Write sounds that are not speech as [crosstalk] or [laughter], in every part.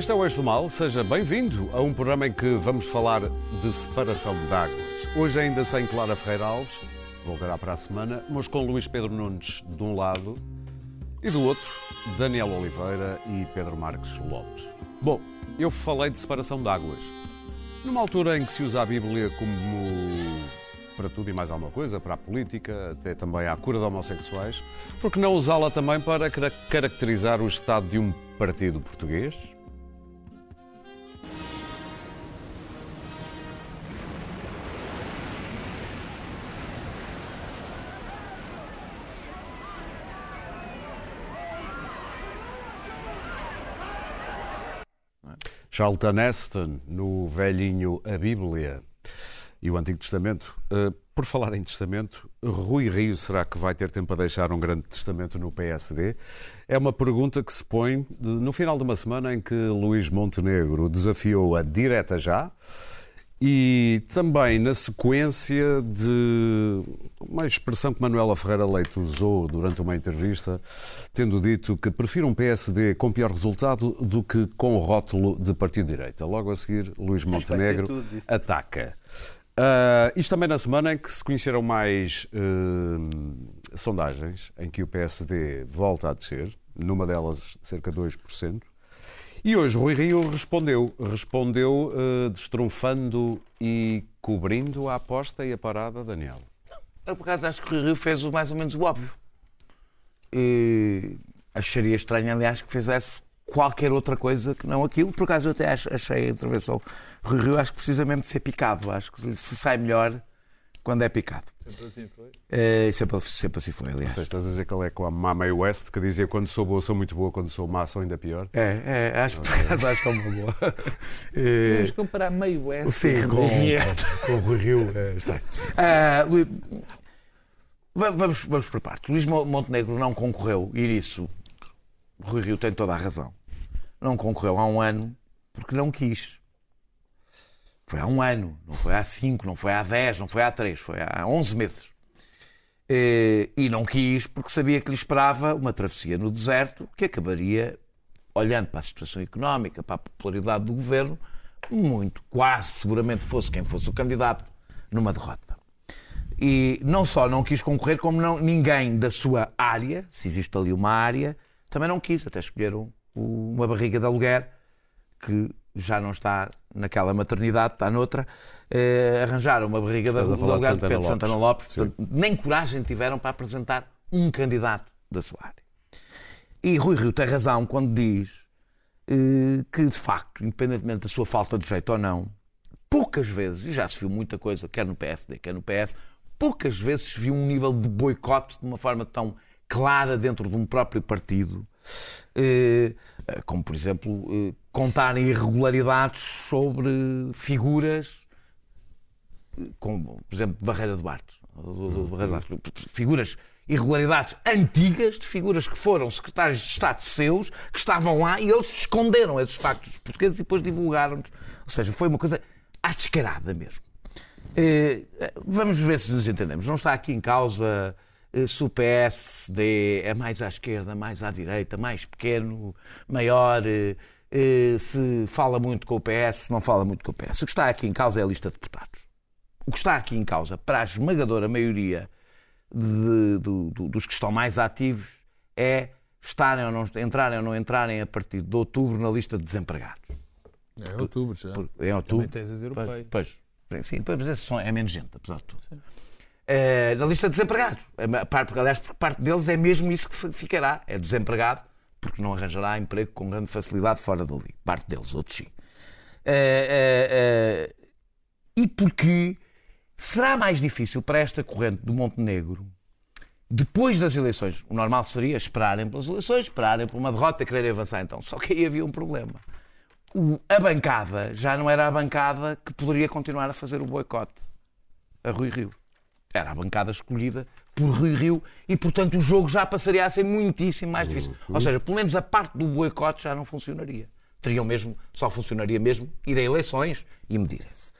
Este é o Eixo do Mal, seja bem-vindo a um programa em que vamos falar de separação de águas. Hoje ainda sem Clara Ferreira Alves, voltará para a semana, mas com Luís Pedro Nunes de um lado e do outro, Daniel Oliveira e Pedro Marques Lopes. Bom, eu falei de separação de águas. Numa altura em que se usa a Bíblia como para tudo e mais alguma coisa, para a política, até também à cura de homossexuais, por que não usá-la também para caracterizar o estado de um partido português? Charlton Heston, no velhinho A Bíblia e o Antigo Testamento. Uh, por falar em testamento, Rui Rio será que vai ter tempo a deixar um grande testamento no PSD? É uma pergunta que se põe no final de uma semana em que Luís Montenegro desafiou a direta já e também na sequência de uma expressão que Manuela Ferreira Leite usou durante uma entrevista, tendo dito que prefere um PSD com pior resultado do que com rótulo de partido de direita. Logo a seguir, Luís Montenegro ataca. Uh, isto também na semana em que se conheceram mais uh, sondagens, em que o PSD volta a descer, numa delas cerca de 2%. E hoje Rui Rio respondeu, respondeu uh, e cobrindo a aposta e a parada, Daniel. Eu, por acaso, acho que o Rui Rio fez mais ou menos o óbvio. E acharia estranho, aliás, que fizesse qualquer outra coisa que não aquilo. Por acaso, eu até achei a intervenção Rui Rio, acho que precisa mesmo de ser picado. Acho que se sai melhor quando é picado. Sempre assim foi? É, sempre, sempre assim foi, aliás. Sei, estás a dizer que ele é com a Mama West, que dizia quando sou boa sou muito boa, quando sou má sou ainda pior? É, é acho, que [laughs] acho que é uma boa. É... [laughs] Vamos comparar meio West Sim, com, com, o Rui Rio. É, está. Uh, [laughs] Luís, vamos, vamos por parte. Luís Montenegro não concorreu, e nisso Rui Rio tem toda a razão. Não concorreu há um ano porque não quis. Foi há um ano, não foi há cinco, não foi há dez, não foi há três, foi há onze meses. Eh, e não quis porque sabia que lhe esperava uma travessia no deserto que acabaria, olhando para a situação económica, para a popularidade do governo, muito, quase seguramente fosse quem fosse o candidato, numa derrota. E não só não quis concorrer, como não, ninguém da sua área, se existe ali uma área, também não quis. Até escolheram uma barriga de aluguer que já não está naquela maternidade, está noutra, eh, arranjaram uma barriga de, de lugar de Pedro Santana Lopes. Portanto, nem coragem tiveram para apresentar um candidato da sua área. E Rui Rio tem razão quando diz eh, que, de facto, independentemente da sua falta de jeito ou não, poucas vezes, e já se viu muita coisa, quer no PSD, quer no PS, poucas vezes se viu um nível de boicote de uma forma tão clara dentro de um próprio partido, eh, como por exemplo contarem irregularidades sobre figuras, como por exemplo Barreira de Bartos, figuras irregularidades antigas de figuras que foram secretários de Estado seus, que estavam lá e eles esconderam esses factos portugueses e depois divulgaram-nos. Ou seja, foi uma coisa à descarada mesmo. Eh, vamos ver se nos entendemos. Não está aqui em causa eh, se o PSD é mais à esquerda, mais à direita, mais pequeno, maior, eh, se fala muito com o PS, se não fala muito com o PS. O que está aqui em causa é a lista de deputados. O que está aqui em causa, para a esmagadora maioria de, de, de, dos que estão mais ativos, é estarem ou não entrarem ou não entrarem a partir de outubro na lista de desempregados. É em outubro já. Por, em outubro. Também tens as europeias. Pois, pois, sim, pois, mas é menos gente, apesar de tudo. Sim. Eh, na lista de desempregados. Porque, aliás, por parte deles é mesmo isso que ficará. É desempregado, porque não arranjará emprego com grande facilidade fora dali. Parte deles, outros sim. Uh, uh, e porque será mais difícil para esta corrente do Montenegro, depois das eleições, o normal seria esperarem pelas eleições, esperarem por uma derrota quererem avançar então. Só que aí havia um problema. O, a bancada já não era a bancada que poderia continuar a fazer o boicote a Rui Rio era a bancada escolhida por Rui Rio e, portanto, o jogo já passaria a ser muitíssimo mais difícil. Uhum. Ou seja, pelo menos a parte do boicote já não funcionaria. Teriam mesmo, só funcionaria mesmo ir a eleições e medirem-se.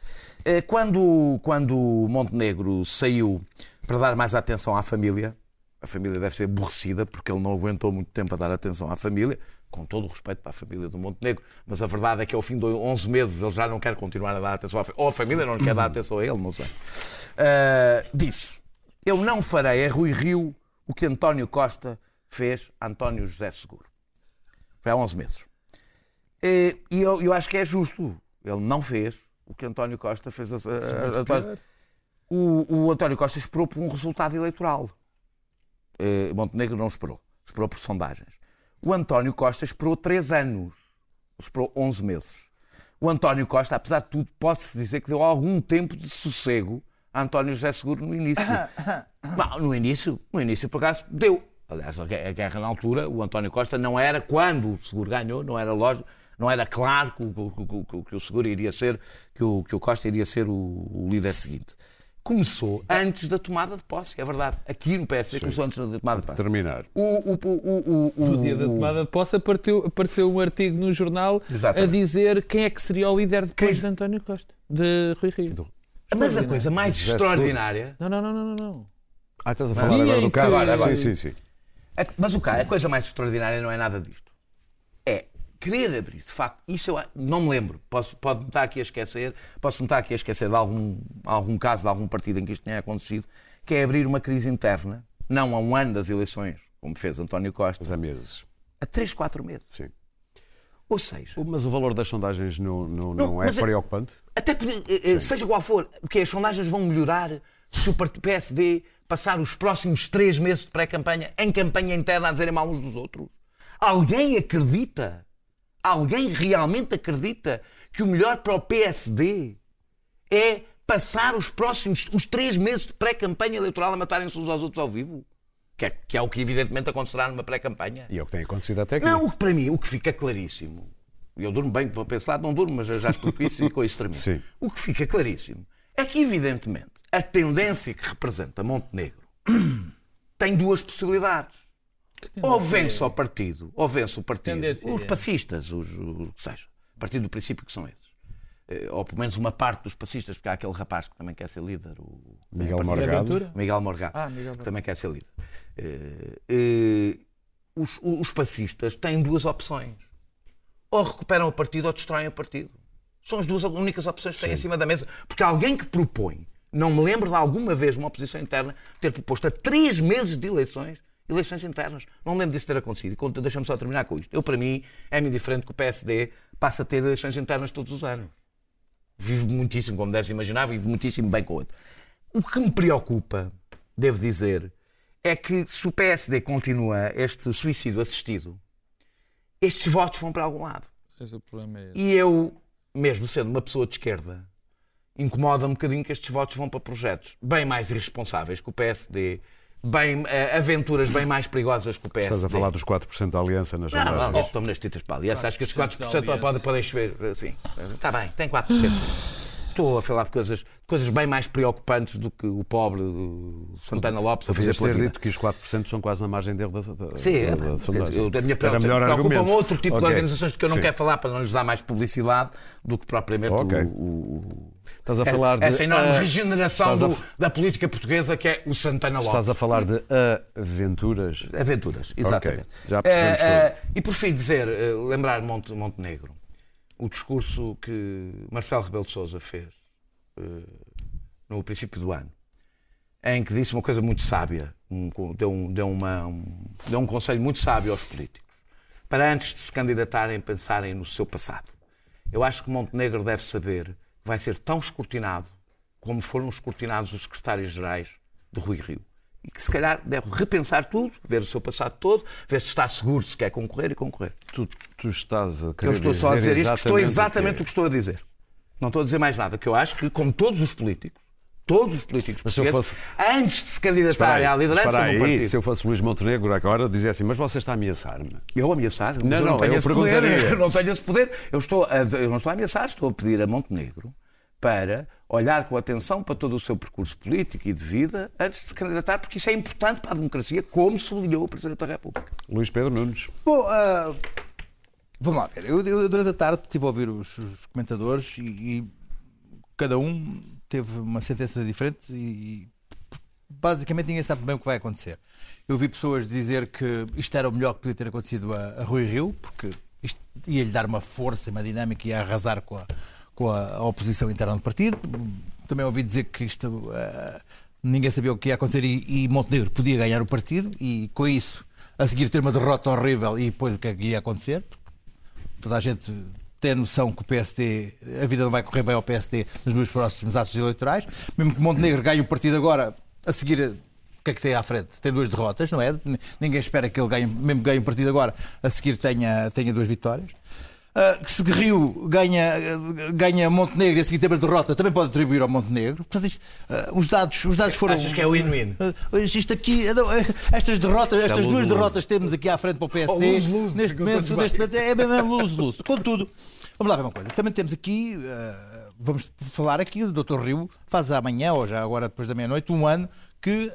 Eh, quando, quando Montenegro saiu para dar mais atenção à família, A família deve ser aborrecida porque ele não aguentou muito tempo a dar atenção à família, com todo o respeito para a família do Montenegro, mas a verdade é que ao fim de 11 meses ele já não quer continuar a dar atenção à família, ou a família não quer dar atenção a ele, não sei. Uh, disse: Eu não farei a Rui Rio o que António Costa fez a António José Seguro. Foi há 11 meses. E eu, eu acho que é justo. Ele não fez o que António Costa fez a, a, a, o, o, António Costa esperou por um resultado eleitoral. Uh, Montenegro não esperou. Esperou por sondagens. O António Costa esperou três anos. Esperou 11 meses. O António Costa, apesar de tudo, pode-se dizer que deu algum tempo de sossego António José Seguro no início. Não, no início, no início, por acaso, deu. Aliás, a guerra na altura, o António Costa não era, quando o Seguro ganhou, não era lógico, não era claro que, que, que, que o Seguro iria ser, que o, que o Costa iria ser o, o líder seguinte começou antes da tomada de posse, é verdade. Aqui no PSD Sim. começou antes da tomada de posse. Terminar. O, o, o, o, no dia da tomada de posse apareceu, apareceu um artigo no jornal Exatamente. a dizer quem é que seria o líder depois quem... de António Costa, de Rui Rio. Mas a coisa mais extraordinária... Não, não, não, não, não. Ah, estás a falar agora é do caso? Agora, agora. Sim, sim, sim. Mas o caso, a coisa mais extraordinária não é nada disto querer abrir, de facto, isso eu não me lembro. Posso, pode-me estar aqui a esquecer, posso-me estar aqui a esquecer de algum, algum caso, de algum partido em que isto tenha acontecido, que é abrir uma crise interna, não a um ano das eleições, como fez António Costa. Mas há meses. A três, quatro meses. Sim. Ou seja. Mas o valor das sondagens não, não, não, não é preocupante? Até eh, eh, seja qual for, porque as sondagens vão melhorar se o PSD passar os próximos três meses de pré-campanha em campanha interna a dizerem mal uns dos outros. Alguém acredita Alguém realmente acredita que o melhor para o PSD é passar os próximos os três meses de pré-campanha eleitoral a matarem-se uns aos outros ao vivo? Que é, que é, o que evidentemente acontecerá numa pré-campanha. E é o que tem acontecido até aqui. Não, para mim, o que fica claríssimo, eu durmo bem para pensar, não durmo, mas já explico isso e com isso termino. [laughs] Sim. O que fica claríssimo é que, evidentemente, a tendência que representa Montenegro [clears throat] tem duas possibilidades. Ou vence o partido, ou vence o partido, os passistas, os, o que seja, a partir do princípio que são esses. Eh, ou pelo menos uma parte dos passistas, porque há aquele rapaz que também quer ser líder, o Miguel Morgado. Miguel Morgado, ah, Miguel que também quer ser líder. Uh, uh, os, os passistas têm duas opções. Ou recuperam o partido ou destroem o partido. São as duas únicas opções que têm em cima da mesa. Porque alguém que propõe, não me lembro de alguma vez uma oposição interna ter proposto a três meses de eleições eleições internas. Não lembro disso ter acontecido. Deixa-me só terminar com isto. Eu, para mim, é-me diferente que o PSD passe a ter eleições internas todos os anos. Vivo muitíssimo, como deves imaginar, vivo muitíssimo bem com o outro. O que me preocupa, devo dizer, é que se o PSD continua este suicídio assistido, estes votos vão para algum lado. Esse é o problema é e eu, mesmo sendo uma pessoa de esquerda, incomoda um bocadinho que estes votos vão para projetos bem mais irresponsáveis que o PSD bem, uh, aventuras bem mais perigosas que o PSD. Estás a falar dos 4% da aliança nas jornadas? Não, não, estou nas titas para a aliança. Acho que estes 4% podem, podem chover. Sim, está bem, tem 4%. Estou a falar de coisas, coisas bem mais preocupantes do que o pobre Santana Lopes a fazer ter dito que os 4% são quase na margem dele da, da, Sim, da, da, sondagem. Eu, a minha preocupa um outro tipo okay. de organizações de que eu não Sim. quero falar para não lhes dar mais publicidade do que propriamente okay. o, o Estás a falar de. Essa enorme regeneração do, a... da política portuguesa que é o Santana Lopes. Estás a falar de aventuras? Aventuras, exatamente. Okay. Já percebemos. Uh, uh, e por fim dizer, uh, lembrar Monte, Montenegro, o discurso que Marcelo Rebelo de Souza fez no princípio do ano, em que disse uma coisa muito sábia, um, deu, um, deu, uma, um, deu um conselho muito sábio aos políticos, para antes de se candidatarem pensarem no seu passado. Eu acho que Montenegro deve saber vai ser tão escrutinado como foram escrutinados os secretários-gerais de Rui Rio. E que se calhar deve repensar tudo, ver o seu passado todo, ver se está seguro, se quer concorrer e concorrer. Tu, tu estás a querer Eu estou só a dizer isto, estou exatamente o que... o que estou a dizer. Não estou a dizer mais nada, que eu acho que, como todos os políticos, todos os políticos mas portugueses, fosse... antes de se candidatarem à liderança aí, do partido. Se eu fosse Luís Montenegro agora, dizia assim, mas você está a ameaçar-me. Eu ameaçar? Não, não, não, tenho eu esse poder. Eu não tenho esse poder. Eu, estou a, eu não estou a ameaçar, estou a pedir a Montenegro para olhar com atenção para todo o seu percurso político e de vida antes de se candidatar, porque isso é importante para a democracia, como sublinhou o Presidente da República. Luís Pedro Nunes. Bom, uh, vamos lá ver. Eu, eu, durante a tarde estive a ouvir os, os comentadores e, e, cada um teve uma sentença diferente e basicamente ninguém sabe bem o que vai acontecer. Eu vi pessoas dizer que isto era o melhor que podia ter acontecido a, a Rui Rio, porque isto ia-lhe dar uma força, uma dinâmica e ia arrasar com a, com a, oposição interna do partido. Também ouvi dizer que isto uh, ninguém sabia o que ia acontecer e, e, Montenegro podia ganhar o partido e com isso a seguir ter uma derrota horrível e depois o que é que ia acontecer. Toda a gente tem noção que o PSD, a vida não vai correr bem ao PSD nos dois próximos atos eleitorais. Mesmo que Montenegro ganhe o partido agora, a seguir o que é que tem à frente? Tem duas derrotas, não é? Ninguém espera que ele ganhe, mesmo que ganhe um partido agora, a seguir tenha, tenha duas vitórias. Uh, que se Rio ganha, ganha Montenegro e a seguir tem uma derrota, também pode atribuir ao Montenegro. Portanto, isto, uh, os, dados, os dados foram. Achas que é win-win? Uh, isto aqui, estas derrotas, estas duas derrotas que temos aqui à frente para o PSD, oh, lose, lose, neste, momento, neste momento é mesmo luz-luz. Contudo, vamos lá ver uma coisa. Também temos aqui, vamos falar aqui, o Dr. Rio faz amanhã, ou já agora depois da meia-noite, um ano que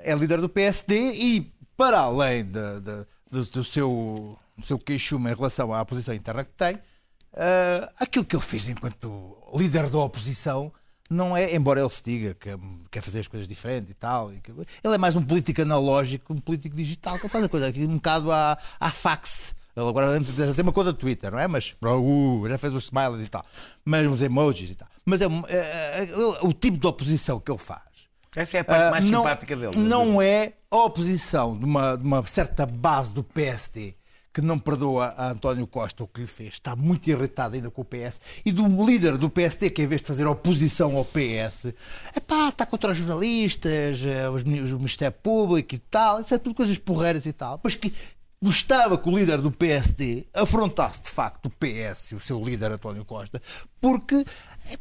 é líder do PSD e, para além de, de, do, do seu no seu queixume em relação à posição interna que tem, uh, aquilo que ele fez enquanto líder da oposição não é, embora ele se diga que quer fazer as coisas diferentes e tal, e que, ele é mais um político analógico, um político digital, que faz a coisa aqui um bocado à, à fax. Ele agora já tem uma conta do Twitter, não é? Mas uh, já fez os smiles e tal, mas os emojis e tal. Mas é, é, é, o tipo de oposição que ele faz. Essa é a parte mais uh, não, simpática dele. Não é a oposição de uma, de uma certa base do PSD que não perdoa a António Costa o que lhe fez, está muito irritado ainda com o PS, e do líder do PST, que em vez de fazer oposição ao PS, epá, está contra os jornalistas, eh, os, o Ministério Público e tal, isso é tudo coisas porreiras e tal, mas que gostava que o líder do PSD afrontasse de facto o PS, o seu líder António Costa, porque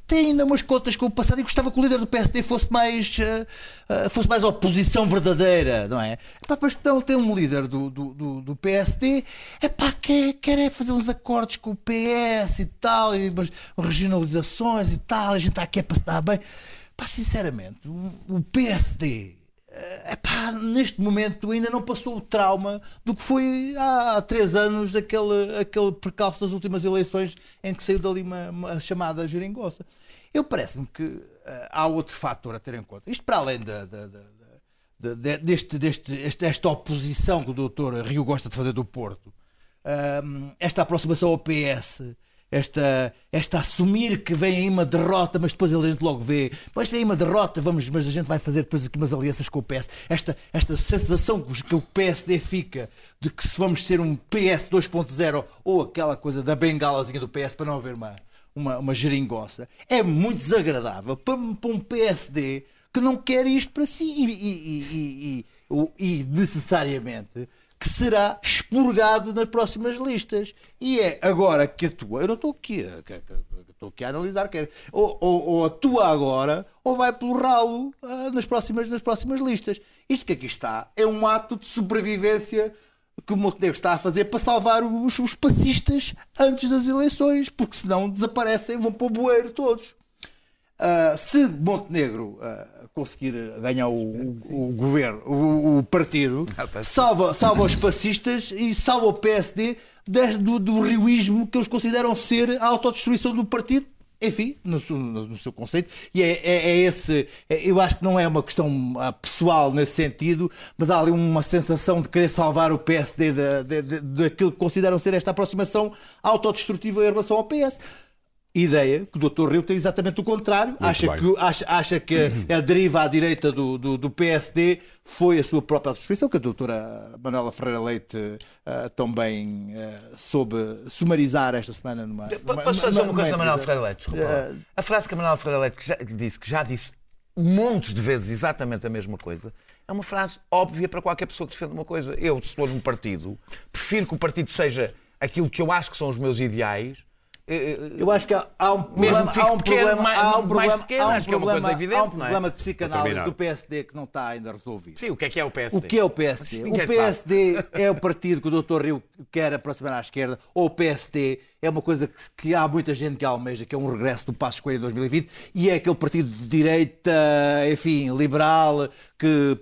tem ainda umas contas com o passado e gostava que o líder do PSD fosse mais uh, uh, fosse mais oposição verdadeira, não é? Epá, mas então tem um líder do, do, do, do PSD epá, quer, quer é fazer uns acordos com o PS e tal, e umas regionalizações e tal, a gente está aqui é para se dar bem. Pá, sinceramente, o PSD epá, neste momento ainda não passou o trauma do que foi há três anos aquele, aquele percalço das últimas eleições em que saiu dali uma, uma chamada geringonça. Eu parece-me que uh, há outro fator a ter em conta. Isto para além da, da, da, de, deste, deste, desta oposição que o doutor Rio gosta de fazer do Porto, uh, esta aproximação ao PS, esta, esta assumir que vem aí uma derrota, mas depois a gente logo vê, depois vem aí uma derrota, vamos, mas a gente vai fazer depois aqui umas alianças com o PS. Esta, esta sensação que o PSD fica de que se vamos ser um PS 2.0 ou aquela coisa da bengalazinha do PS para não haver uma, uma, uma geringonça, é muito desagradável para, para um PSD que não quer isto para si e, e, e, e necessariamente que será expurgado nas próximas listas. E é agora que atua. Eu não estou aqui estou aqui a analisar. Ou, ou, ou, atua agora ou vai pelo ralo uh, nas, próximas, nas próximas listas. Isto que aqui está é um ato de sobrevivência que o Montenegro está a fazer para salvar os, os passistas antes das eleições, porque senão desaparecem, vão para o bueiro todos. Uh, se Montenegro uh, conseguir ganhar o, o, o governo, o, o, partido, salva, salva os passistas e salva o PSD do, do rioísmo que eles consideram ser a autodestruição do partido. Enfim, no, no, no seu conceito, e é, é, é esse. É, eu acho que não é uma questão ah, pessoal nesse sentido, mas há ali uma sensação de querer salvar o PSD daquilo que consideram ser esta aproximação autodestrutiva em relação ao PS ideia que o Dr. Rio tem exatamente o contrário. acha que, acha, acha que a deriva à direita do, do, do, PSD foi a sua própria destruição, que a doutora Manuela Ferreira Leite uh, também uh, soube sumarizar esta semana numa. Posso só dizer uma coisa da Manuela Ferreira Leite? Desculpa. Uh, a frase que a Manuela Ferreira Leite já, disse, que já disse montes de vezes exatamente a mesma coisa, é uma frase óbvia para qualquer pessoa que defenda uma coisa. Eu, se for um partido, prefiro que o partido seja aquilo que eu acho que são os meus ideais eu acho que há um problema, há um problema, mais, há um problema, pequeno, há um problema, é evidente, há um problema é? de psicanálise do PSD que não está ainda resolvido. Sim, o que é que é o PSD? O que é o PSD? O PSD é o partido que o Dr. Rio quer aproximar à esquerda, ou o PSD é uma coisa que, que, há muita gente que almeja, que é um regresso do Passo Escolha de 2020, e é aquele partido de direita, enfim, liberal, que,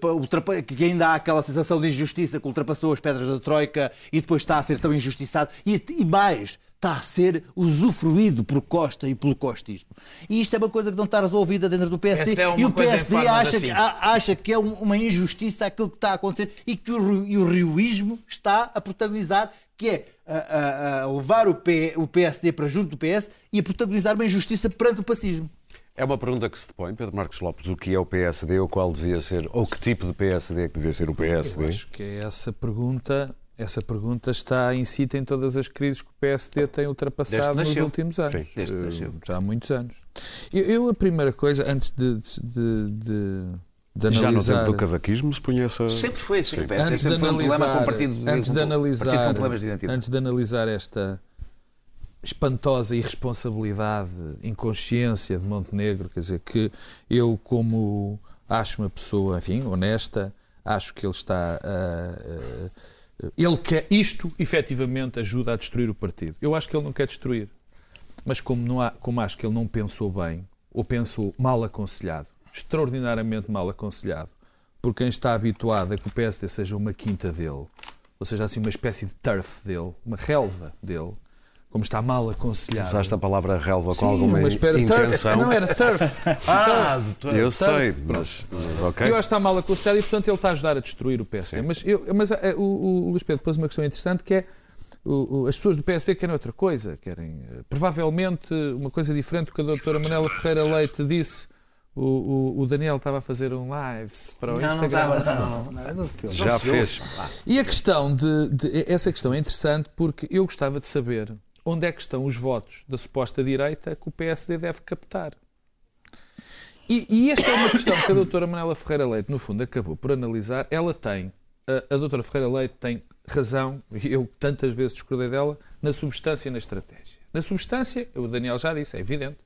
que ainda há aquela sensação de injustiça que ultrapassou as pedras da Troika e depois está a ser tão injustiçado. E, e mais, está a ser usufruído por Costa e pelo costismo. E isto é uma coisa que não está resolvida dentro do PSD. É e o PSD acha que, acha que é uma injustiça aquilo que está a acontecer e que o, e o rioísmo está a protagonizar, que é a, a, a levar o, P, o PSD para junto do PS e a protagonizar uma injustiça perante o pacismo. É uma pergunta que se depõe, Pedro Marcos Lopes, o que é o PSD, ou qual devia ser, ou que tipo de PSD é que devia ser o PSD? Eu acho que essa pergunta, essa pergunta está em cita em todas as crises que o PSD tem ultrapassado nos últimos anos. Sim, desde que Já há muitos anos. Eu, eu, a primeira coisa, antes de, de, de de analisar... Já no tempo do cavaquismo se punha essa... Sempre foi assim. Sim. Antes sempre de analisar, um com o partido, antes de analisar, partido com problemas de identidade. Antes de analisar esta espantosa irresponsabilidade, inconsciência de Montenegro, quer dizer, que eu, como acho uma pessoa, enfim, honesta, acho que ele está a. ele quer. Isto, efetivamente, ajuda a destruir o partido. Eu acho que ele não quer destruir. Mas como, não há, como acho que ele não pensou bem, ou pensou mal aconselhado, extraordinariamente mal aconselhado, por quem está habituado a que o PSD seja uma quinta dele, ou seja, assim uma espécie de turf dele, uma relva dele, como está mal aconselhado. Usaste a palavra relva com alguma mas espera, intenção. Turf, não era turf. ah, turf. eu turf. sei, mas, mas ok. Eu acho que está mal aconselhado e, portanto, ele está a ajudar a destruir o PSD. Mas, eu, mas uh, o, o Luís Pedro pôs uma questão interessante que é o, o, as pessoas do PSD querem outra coisa, querem uh, provavelmente uma coisa diferente do que a doutora Manela Ferreira Leite disse o, o, o, Daniel estava a fazer um live para o não, Instagram. Não, estava, não, não, não, Já fez. E a questão de, de, Essa questão é interessante porque eu gostava de saber onde é que estão os votos da suposta direita que o PSD deve captar. E, e esta é uma questão que a doutora Manela Ferreira Leite, no fundo, acabou por analisar. Ela tem, a, a doutora Ferreira Leite tem razão, e eu tantas vezes discordei dela, na substância e na estratégia. Na substância, o Daniel já disse, é evidente,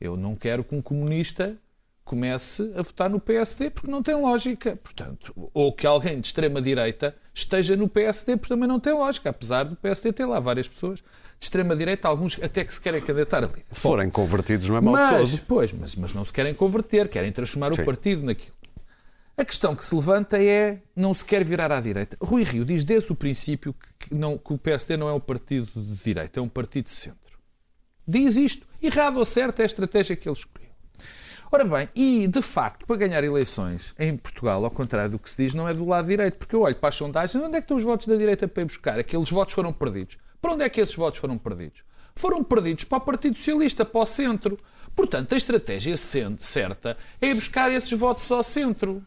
eu não quero que um comunista comece a votar no PSD porque não tem lógica. Portanto, ou que alguém de extrema-direita esteja no PSD porque também não tem lógica, apesar do PSD ter lá várias pessoas de extrema-direita, alguns até que se querem candidatar ali. Se forem convertidos não é mal mas, todo. Pois, mas, mas não se querem converter, querem transformar Sim. o partido naquilo. A questão que se levanta é não se quer virar à direita. Rui Rio diz desde o princípio que, não, que o PSD não é um partido de direita, é um partido de centro. Diz isto. Errado ou certo é a estratégia que ele escolheu. Ora bem, e de facto, para ganhar eleições em Portugal, ao contrário do que se diz, não é do lado direito, porque eu olho para as sondagens, onde é que estão os votos da direita para ir buscar? Aqueles votos foram perdidos. Para onde é que esses votos foram perdidos? Foram perdidos para o Partido Socialista, para o centro. Portanto, a estratégia certa é buscar esses votos ao centro.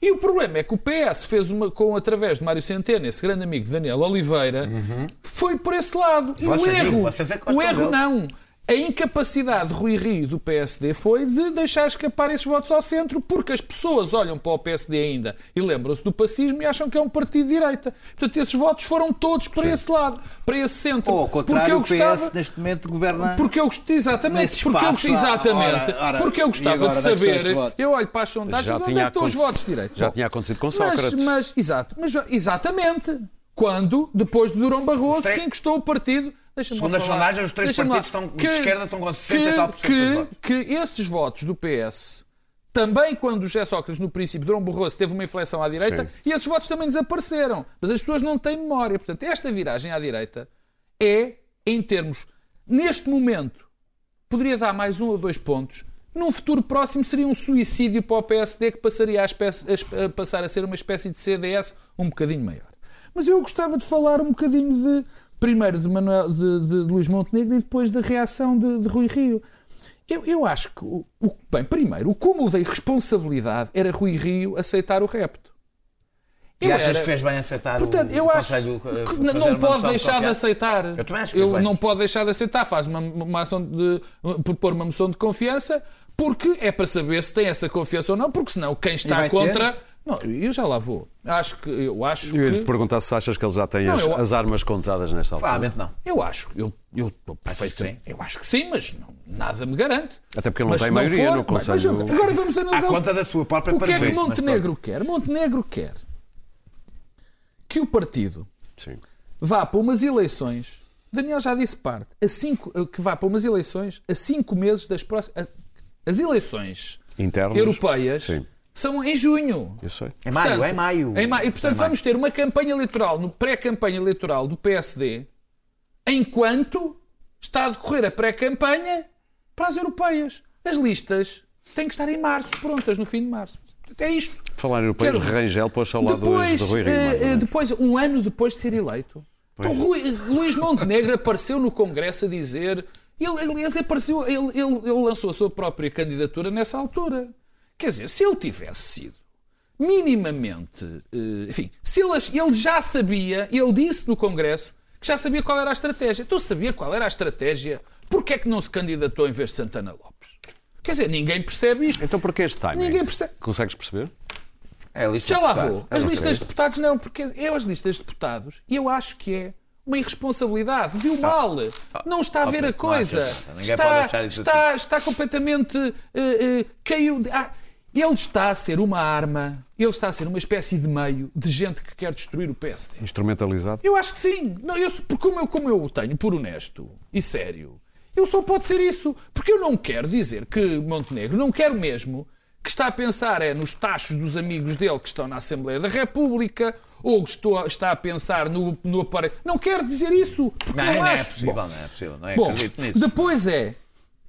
E o problema é que o PS fez uma, com, através de Mário Centeno, esse grande amigo de Daniel Oliveira, uhum. foi por esse lado. E o erro, é o erro não. A incapacidade de Rui Rio do PSD foi de deixar escapar esses votos ao centro, porque as pessoas olham para o PSD ainda e lembram-se do pacismo e acham que é um partido de direita. Portanto, esses votos foram todos para Sim. esse lado, para esse centro. Ou ao contrário, porque eu gostava, o PS neste momento governa. Porque eu exatamente, porque eu, exatamente, ora, ora, porque eu gostava de saber. Eu olho para as sondagens onde é que estão os votos de direita. Já Bom, tinha acontecido com Sócrates. Mas, mas, exato, mas, exatamente. Quando, depois de Durão Barroso, quem encostou o partido Segundo as sondagens, os três partidos estão, que, de esquerda estão com 60 e tal por cento que, votos. que esses votos do PS, também quando o José Sócrates, no princípio, Durão Barroso teve uma inflexão à direita, Sim. e esses votos também desapareceram. Mas as pessoas não têm memória. Portanto, esta viragem à direita é, em termos, neste momento, poderia dar mais um ou dois pontos. Num futuro próximo seria um suicídio para o PSD que passaria a, espécie, a passar a ser uma espécie de CDS um bocadinho maior. Mas eu gostava de falar um bocadinho de primeiro de, Manuel, de, de Luís Montenegro e depois da reação de, de Rui Rio. Eu, eu acho que, o, o, bem, primeiro, o cúmulo da irresponsabilidade era Rui Rio aceitar o repto. E achas era... que fez bem aceitar Portanto, o, eu acho que eh, não pode deixar de, de aceitar. Eu também acho que eu não pode deixar de aceitar, faz uma, uma ação de propor uma moção de confiança, porque é para saber se tem essa confiança ou não, porque senão quem está contra ter? Não, eu já lá vou. Acho que, eu acho eu ia te que... perguntar se achas que ele já tem não, as, eu... as, armas contadas nesta altura. Claramente não. Eu acho. Eu, eu, perfeito, eu acho que sim, mas não, nada me garante. Até porque ele não mas tem maioria for, no Conselho. Mas, agora vamos analisar. À conta da sua própria O que é que Montenegro quer? Montenegro quer que o partido sim. vá para umas eleições. Daniel já disse parte. A cinco, que vá para umas eleições a cinco meses das próximas. As eleições Internos, europeias. Sim são em junho. Eu sei. É maio, portanto, é maio. Em maio. E, portanto, é maio. vamos ter uma campanha eleitoral, no pré-campanha eleitoral do PSD, enquanto está a decorrer a pré-campanha para as europeias. As listas têm que estar em março, prontas, no fim de março. É isto. Falar em europeios, Quero- Rangel pôs ao lado Depois, do Rui Rio. menos. depois, um ano depois de ser eleito, então, Rui- Luís Montenegro apareceu no Congresso a dizer. Ele, apareceu, ele, ele, ele lançou a sua própria candidatura nessa altura. Quer dizer, se ele tivesse sido minimamente. eh, enfim, se ele, ele já sabia, ele disse no Congresso que já sabia qual era a estratégia. Então sabia qual era a estratégia. Porquê é que não se candidatou em vez de Santana Lopes? Quer dizer, ninguém percebe isto. Então porquê este timing? Ninguém percebe. Consegues perceber? É a lista Já lá vou. É As uma listas de deputados não, porque eu as listas de deputados, e eu acho que é uma irresponsabilidade. Viu mal. Não está a ver a não coisa. pode Está, deixar isso está, está completamente. eh, eh, caiu. de- ah, ele está a ser uma arma, ele está a ser uma espécie de meio de gente que quer destruir o PSD. Instrumentalizado? Eu acho que sim. Não, eu, porque como eu, como eu o tenho por honesto e sério, eu só pode ser isso. Porque eu não quero dizer que Montenegro, não quero mesmo que está a pensar é nos tachos dos amigos dele que estão na Assembleia da República ou que estou, a- está a pensar no, no aparelho. Não quero dizer isso. Porque Não, não, não é acho. possível, Bom, não é possível. Não é Bom, acredito nisso. depois é.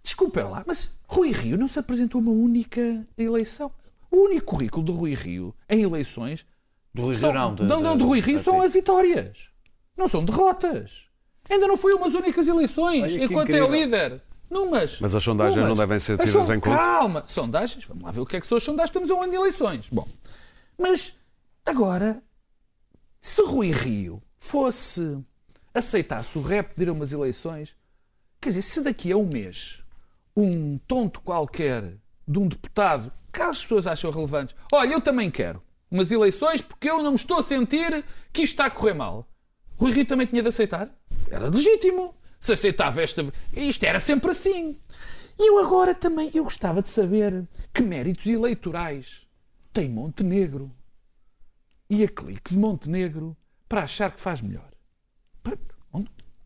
Desculpem lá, mas Rui Rio não se apresentou uma única eleição. O único currículo do Rui Rio em eleições Do Rui são, Rio, não. de- não, não, de Rui Rio assim. são as vitórias. Não são derrotas. Ainda não foi umas únicas eleições, Olha enquanto é incrível. líder. Numas. Mas as sondagens Numas. não devem ser As tidas em conta? Calma. Sondagens, vamos lá ver o que é que são as sondagens. Estamos a um ano de eleições. Bom, mas agora, se Rui Rio fosse, aceitasse o rap de ir a umas eleições, quer dizer, se daqui a um mês um tonto qualquer de um deputado que as pessoas acham relevantes, olha, eu também quero umas eleições porque eu não me estou a sentir que isto está a correr mal. Rui Rio também tinha de aceitar. Era legítimo. Se aceitava esta. Isto era sempre assim. E eu agora também eu gostava de saber que méritos eleitorais tem Montenegro e a clique de Montenegro para achar que faz melhor.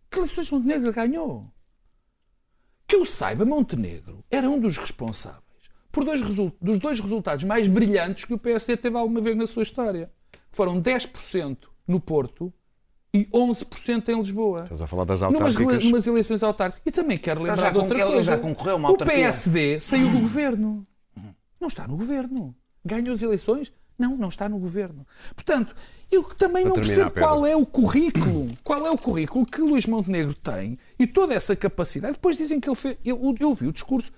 Que eleições Montenegro ganhou? Que eu saiba, Montenegro era um dos responsáveis por dois dos dois resultados mais brilhantes que o PSD teve alguma vez na sua história. Foram 10% no Porto e 11% em Lisboa. Estás a falar das Numas, autárquicas? numas eleições autárquicas. E também quero lembrar já de outra coisa. já concorreu a uma o autarquia. PSD saiu do governo. Não está no governo. Ganhou as eleições? Não, não está no governo. Portanto, eu também Para não percebo Pedro. qual é o currículo, [clears throat] qual é o currículo que Luís Montenegro tem e toda essa capacidade. Depois dizem que ele fez. Eu, eu ouvi o discurso.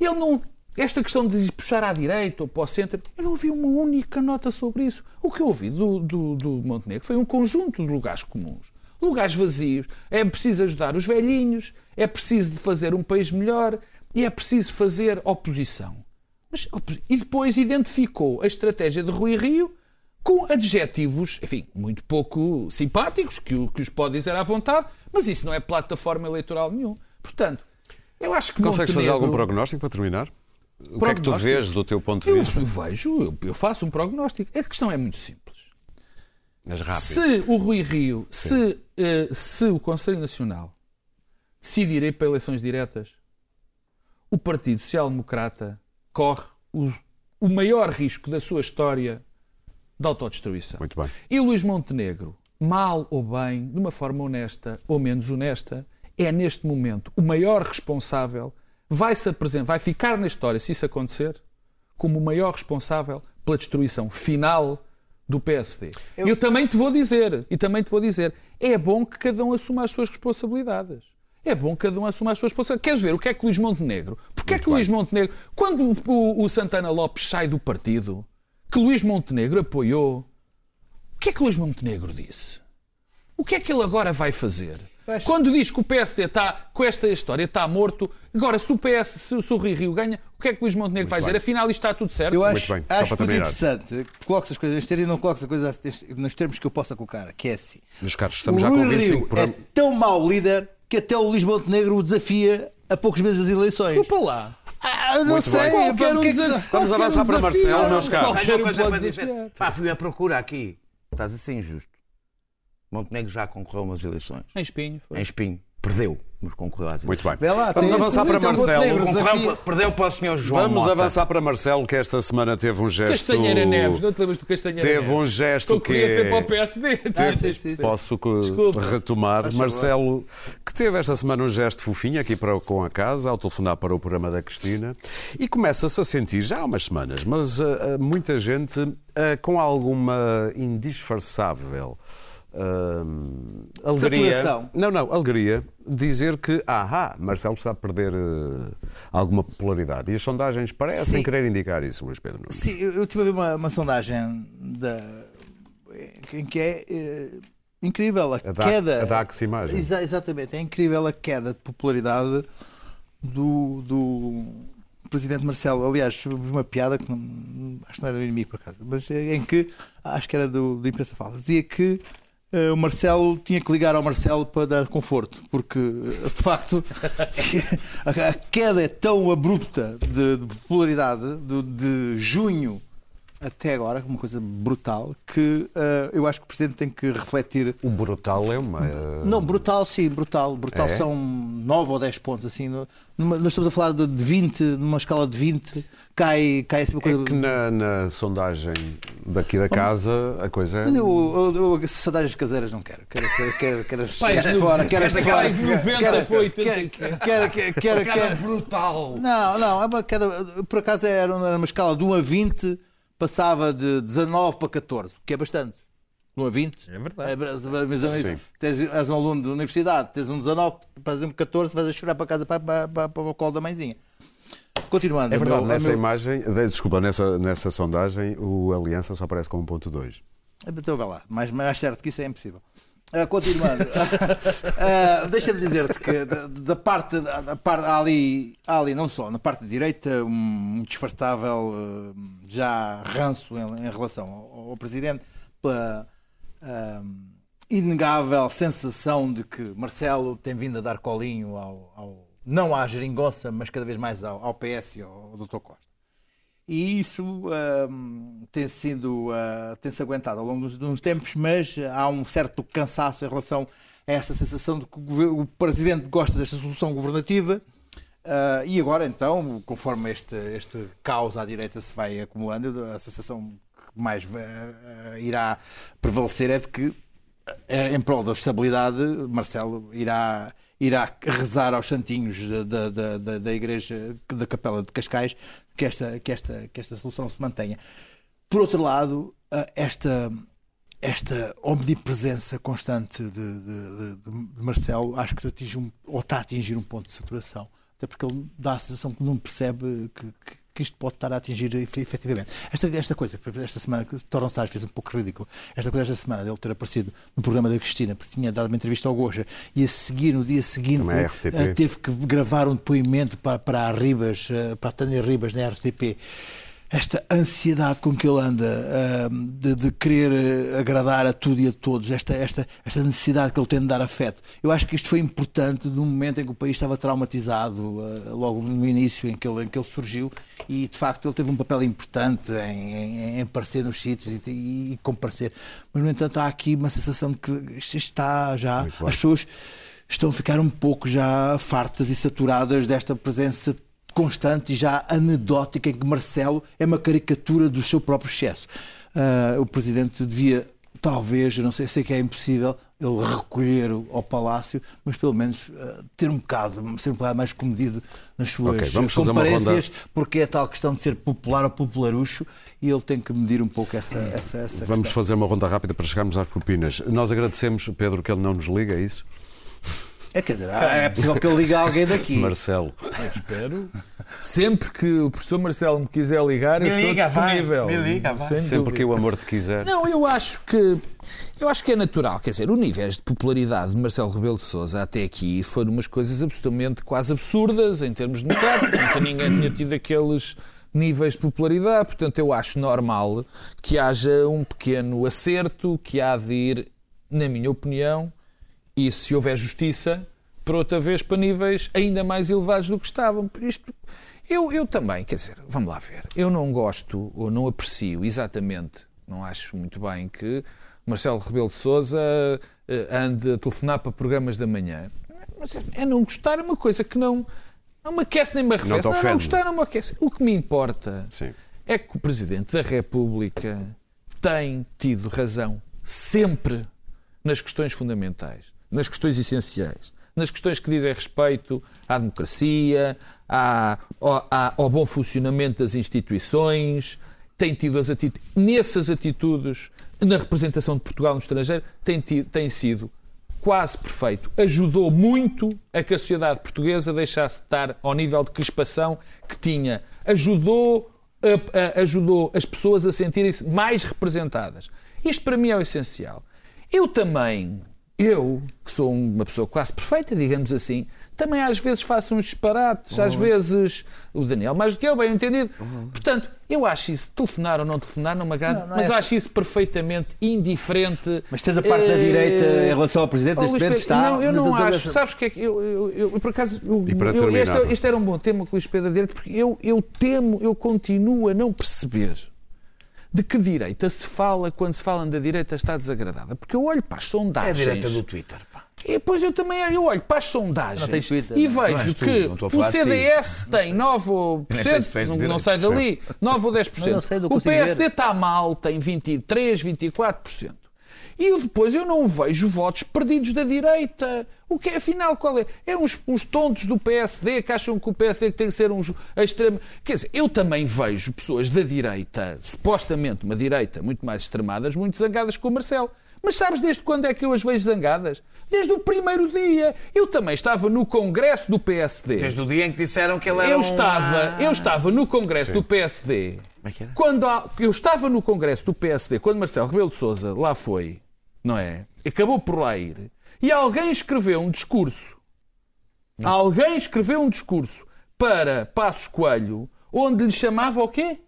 Ele não. Esta questão de puxar à direita ou para o centro, eu não ouvi uma única nota sobre isso. O que eu ouvi do, do, do Montenegro foi um conjunto de lugares comuns. Lugares vazios. É preciso ajudar os velhinhos, é preciso fazer um país melhor e é preciso fazer oposição. Mas, e depois identificou a estratégia de Rui Rio com adjetivos, enfim, muito pouco simpáticos, que, o- que os pode dizer à vontade, mas isso não é plataforma eleitoral nenhum. Portanto, eu acho que Consegues fazer Montenegro- algum prognóstico para terminar? O que é que tu vês do teu ponto de Eu vista? [laughs] vejo, eu, eu faço um prognóstico. A questão é muito simples. Mas rápido. Se o Rui Rio, se, eh, se o Conselho Nacional decidir ir para eleições diretas, o Partido Social Democrata corre o, o maior risco da sua história de autodestruição. Muito bem. E Luís Montenegro, mal ou bem, de uma forma honesta ou menos honesta, é neste momento o maior responsável, vai se apresentar, vai ficar na história, se isso acontecer, como o maior responsável pela destruição final do PSD. E eu também te vou dizer, e também te vou dizer, é bom que cada um assuma as suas responsabilidades. É bom que cada um assuma as suas responsabilidades. Queres ver o que é que Luís Montenegro? Porque é que Luís Montenegro, quando o, o- o Santana Lopes sai do partido, que Luís Montenegro apoiou, o que é que Luís Montenegro disse? O que é que ele agora vai fazer? Pois. Quando diz que o PSD está, com esta história, está morto, agora se o PS, se, o Rui Rio ganha, o que é que Luís Montenegro vai dizer? Afinal, isto está tudo certo. Eu Muito acho, bem, só acho muito interessante que coloques as coisas neste termo e não coloques as coisas nos termos que eu possa colocar, que é assim. Meus caros, O estamos já com Rui 25 Rio por é tão mau líder que até o Luís Montenegro o desafia a poucos meses das eleições. Desculpa lá. Ah, não Muito sei. bem. pá, Qualquer um é que- desa- Vamos qualquer um avançar para. Marcelo, meus caros. Qualquer Tenho uma coisa pode para dizer. desafiar. Pá, fui à procura aqui. Estás a ser injusto. Montenegro já concorreu a umas eleições. Em espinho. foi. Em Espinho. Perdeu nos concorreu às Muito bem. Lá, Vamos avançar para Marcelo. perdeu para o senhor João Vamos Mota. avançar para Marcelo, que esta semana teve um gesto. Castanheira Neves, não te lembras do Castanheira Teve Neves? um gesto que queria ser é- para o PSD. [laughs] Ah, sim, sim, sim. Posso Desculpa. retomar. Marcelo, que teve esta semana um gesto fofinho aqui para, com a casa, ao telefonar para o programa da Cristina, e começa-se a sentir, já há umas semanas, mas ah, muita gente ah, com alguma indisfarçável ah, alegria. Saturação. Não, não, alegria. Dizer que, ah, Marcelo está a perder ah, alguma popularidade. E as sondagens parecem Sim. querer indicar isso, Luís Pedro Nunes. Sim, eu eu estive a ver uma, uma sondagem da, em que é eh, incrível a, A da- queda. a da Axe Imagem. Exa- exatamente, é incrível a queda de popularidade do, do presidente Marcelo. Aliás, vi uma piada que não, acho que não era do inimigo por acaso, mas eh, em que acho que era do, da imprensa falsa. Dizia que o Marcelo tinha que ligar ao Marcelo para dar conforto, porque eh, de facto [laughs] a queda é tão abrupta de, de popularidade de, de junho até agora, uma coisa brutal, que eh, eu acho que o Presidente tem que refletir. O brutal é uma. ah, Não, brutal sim, brutal. Brutal É? são 9 ou 10 pontos, assim. numa- nós estamos a falar de, de 20, numa escala de 20, cai, cai assim uma coisa. É que na, na sondagem daqui da casa a coisa é. Mas eu, eu, eu sondagens caseiras não quero. Quero, quero, quero, quero Pai, quero as de fora, quero as de fora. de 90 Quero- para 87. quero- quero- quero- quero- quero- brutal. Não, não, é uma queda. Por acaso era uma, era uma escala de 1 a 20, passava de 19 para 14, que é bastante. 1 a 20. É verdade. É, mas, mas, Sim. tens, és um aluno de universidade, tens um 19, para fazer um 14, vais a chorar para casa para, para, para, para o colo da mãezinha. Continuando. É verdade, meu- nessa meu- imagem, de- desculpa, nessa, nessa sondagem, o Aliança só aparece com 1.2. Então vai lá, mais, mais certo que isso é impossível. Ah, continuando, [laughs] Ah, deixa-me dizer-te que da, da parte, da parte ali, ali, não só, na parte direita, um disfarçável ah, já ranço em, em relação ao, ao Presidente, pela ah, inegável sensação de que Marcelo tem vindo a dar colinho ao, ao- não à geringonça, mas cada vez mais ao, ao PS e ao, ao Dr. Costa. E isso hum, tem sido ah, tem-se aguentado ao longo dos, dos tempos, mas há um certo cansaço em relação a essa sensação de que o, presidente gosta desta solução governativa. ah, e agora, então, conforme este, este caos à direita se vai acumulando, a sensação que mais ah, irá prevalecer é de que, em prol da estabilidade, Marcelo irá, irá rezar aos santinhos da, da, da, da igreja da Capela de Cascais que esta, que esta, que esta solução se mantenha. Por outro lado, ah, esta, esta omnipresença constante de, de- de- de Marcelo acho que atinge um, ou está a atingir um ponto de saturação. Até porque ele dá a sensação que não percebe que, que- que isto pode estar a atingir efe- efetivamente. Esta, esta coisa, esta semana, que torna-se às vezes um pouco ridículo, esta coisa esta semana dele ter aparecido no programa da Cristina, porque tinha dado uma entrevista ao Goja, e a seguir, no dia seguinte, é eh, teve que gravar um depoimento para, para a Ribas, eh, para a Tânia Ribas na RTP. Esta ansiedade com que ele anda de, de querer eh, agradar a tudo e a todos, esta, esta, esta necessidade que ele tem de dar afeto. Eu acho que isto foi importante num momento em que o país estava traumatizado, ah, logo no início em que, ele, em que ele surgiu, e de facto ele teve um papel importante em, em, em aparecer nos sítios e, e, comparecer. Mas, no entanto, há aqui uma sensação de que está já. As pessoas estão a ficar um pouco já fartas e saturadas desta presença constante e já anedótica em que Marcelo é uma caricatura do seu próprio excesso. Ah, o Presidente devia, talvez, eu não sei, sei que é impossível, ele recolher ao Palácio, mas pelo menos ah, ter um bocado, ser um bocado mais comedido nas suas Ok, vamos comparências, porque é tal questão de ser popular ou popularucho e ele tem que medir um pouco essa, essa, essa Vamos questão. fazer uma ronda rápida para chegarmos às propinas. Nós agradecemos, Pedro, que ele não nos liga, é isso? É, quer dizer, é possível que ele ligue a alguém daqui. Marcelo. Espero. Sempre que o professor Marcelo me quiser ligar, eu Me estou liga, vai. disponível. Me liga, vai. Sem Sempre dúvida. que o amor te quiser. Não, eu acho que eu acho que é natural, quer dizer, o níveis de popularidade de Marcelo Rebelo de Sousa até aqui foram umas coisas absolutamente quase absurdas em termos democráticos, nunca ninguém tinha tido aqueles níveis de popularidade, portanto eu acho normal que haja um pequeno acerto que há de ir, na minha opinião, e se houver justiça, por outra vez para níveis ainda mais elevados do que estavam. Por Isto, eu, eu também, quer dizer, vamos lá ver, eu não gosto ou não aprecio exatamente, não acho muito bem que Marcelo Rebelo de Sousa ande a telefonar para programas da manhã. Mas é, não gostar é uma coisa que não, não me aquece nem me arrefece. Não, não, ofende. gostar não me aquece. O que me importa Sim. é que o Presidente da República tem tido razão sempre nas questões fundamentais, nas questões essenciais, nas questões que dizem respeito à democracia, à- ao, ao bom funcionamento das instituições, tem tido as atitudes, nessas atitudes, na representação de Portugal no estrangeiro, tem, tido- tem sido quase perfeito. Ajudou muito a que a sociedade portuguesa deixasse de estar ao nível de crispação que tinha. Ajudou, a- a- ajudou as pessoas a sentirem-se mais representadas. Isto para mim é o essencial. Eu também, eu, que sou uma pessoa quase perfeita, digamos assim, também às vezes faço uns disparates, às vezes o Daniel mais do que eu, bem entendido. Portanto, eu acho isso, telefonar ou não telefonar, não me agrada, Não, não é mas essa- acho isso perfeitamente indiferente. Mas tens a parte da Eh, direita em relação ao Presidente, neste momento está. Não, eu não acho. Sabes o que é que eu, eu, eu- eu, por acaso. eu- E para eu- terminar, este, este era um bom tema com o Luís Pedro da direita, porque eu, eu temo, eu continuo a não perceber de que direita se fala quando se fala da direita está desagradada. Porque eu olho para as É a sondagens. direita do Twitter, pá. E depois eu também eu olho para as sondagens Não Twitter, e não. Não vejo tu, que não a o. CDS tem 9 ou Nem sei se tu és não, de não direita, sai dali, 9 ou 10%. Mas não sei, não o PSD ver. está mal, tem 23, 24%. E depois eu não vejo votos perdidos da direita. O que é, afinal, qual é? É uns, uns tontos do PSD que acham que o PSD tem que ser uns a extremo. Quer dizer, eu também vejo pessoas da direita, supostamente uma direita muito mais extremadas, muito zangadas com o Marcelo. Mas sabes desde quando é que eu as vejo zangadas? Desde o primeiro dia. Eu também estava no congresso do PSD. Desde o dia em que disseram que ele era Eu um- estava, eu estava no Congresso do PSD. Como é que era? Quando há- eu estava no Congresso do PSD, quando Marcelo Rebelo de Sousa lá foi, não é? Acabou por lá ir. E alguém escreveu um discurso. Alguém escreveu um discurso para Passos Coelho, onde lhe chamava o quê?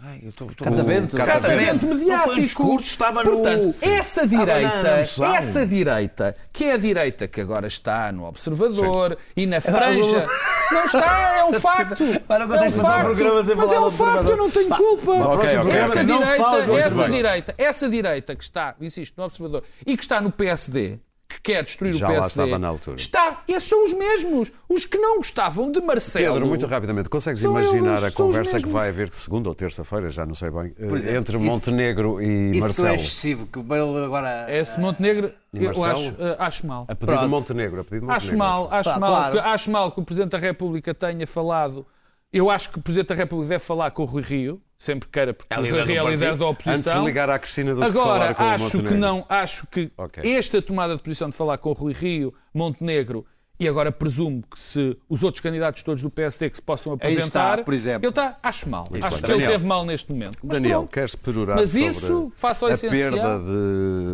Ai, eu estou- estou- Catavento. Catavento mediático. um discurso, estava Portanto, no... essa direita, na- na moção. essa direita, que é a direita que agora está no Observador e na Franja, não está, é [laughs] um facto. Para, mas é um fazer um facto. programa sem Mas é um facto, eu não tenho culpa. ok, ok. Essa direita, essa direita, essa direita que está, insisto, no Observador e que está no PSD, que quer destruir Já o lá PSD, estava na altura. está. Esses são os mesmos, os que não gostavam de Marcelo. Pedro, muito rapidamente, consegues imaginar eles, a conversa que vai haver segunda ou terça-feira, já não sei bem, eh, exemplo, entre isso- Montenegro e Isso Marcelo? é excessivo, que o Bale agora. Esse Montenegro, E eu acho, eh, acho mal. A pedido de. Montenegro, a pedido de Montenegro. Acho mal, acho, Pá, mal claro. que, acho mal que o Presidente da República tenha falado. Eu acho que o Presidente da República deve falar com o Rui Rio, sempre queira, porque É o Rui Rio é líder da Antes oposição. de ligar à Cristina do que Agora, falar com o acho que não, acho que Ok. esta tomada de posição de falar com o Rui Rio, Montenegro, e agora presumo que se os outros candidatos todos do PSD que se possam Aí está, apresentar, por exemplo. ele está, acho mal. acho bem. que ele Daniel. teve mal neste momento. Mas Daniel, pronto. queres pejorar Mas sobre isso, face ao a essencial- perda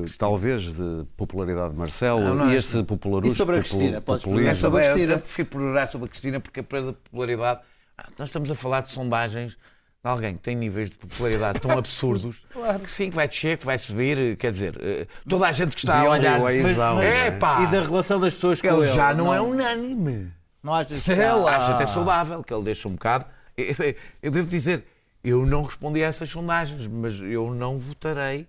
de, talvez, de popularidade de Marcelo Não, não e é este popularismo, E sobre a Cristina, podes populismo? É sobre, a Cristina. eu prefiro perorar sobre a Cristina porque a perda de popularidade. Ah, Nós estamos a falar de sondagens de alguém que tem níveis de popularidade tão absurdos [laughs] que sim, que vai descer, que vai subir. Quer dizer, eh, toda a gente que está The a olhar. Mas- down, é não é? pá! E da relação das pessoas com Ele ele. já não, é unânime. Não achas que É há- lá. Acho até saudável que ele deixa um bocado. Eu devo dizer, eu não respondi a essas sondagens, mas eu não votarei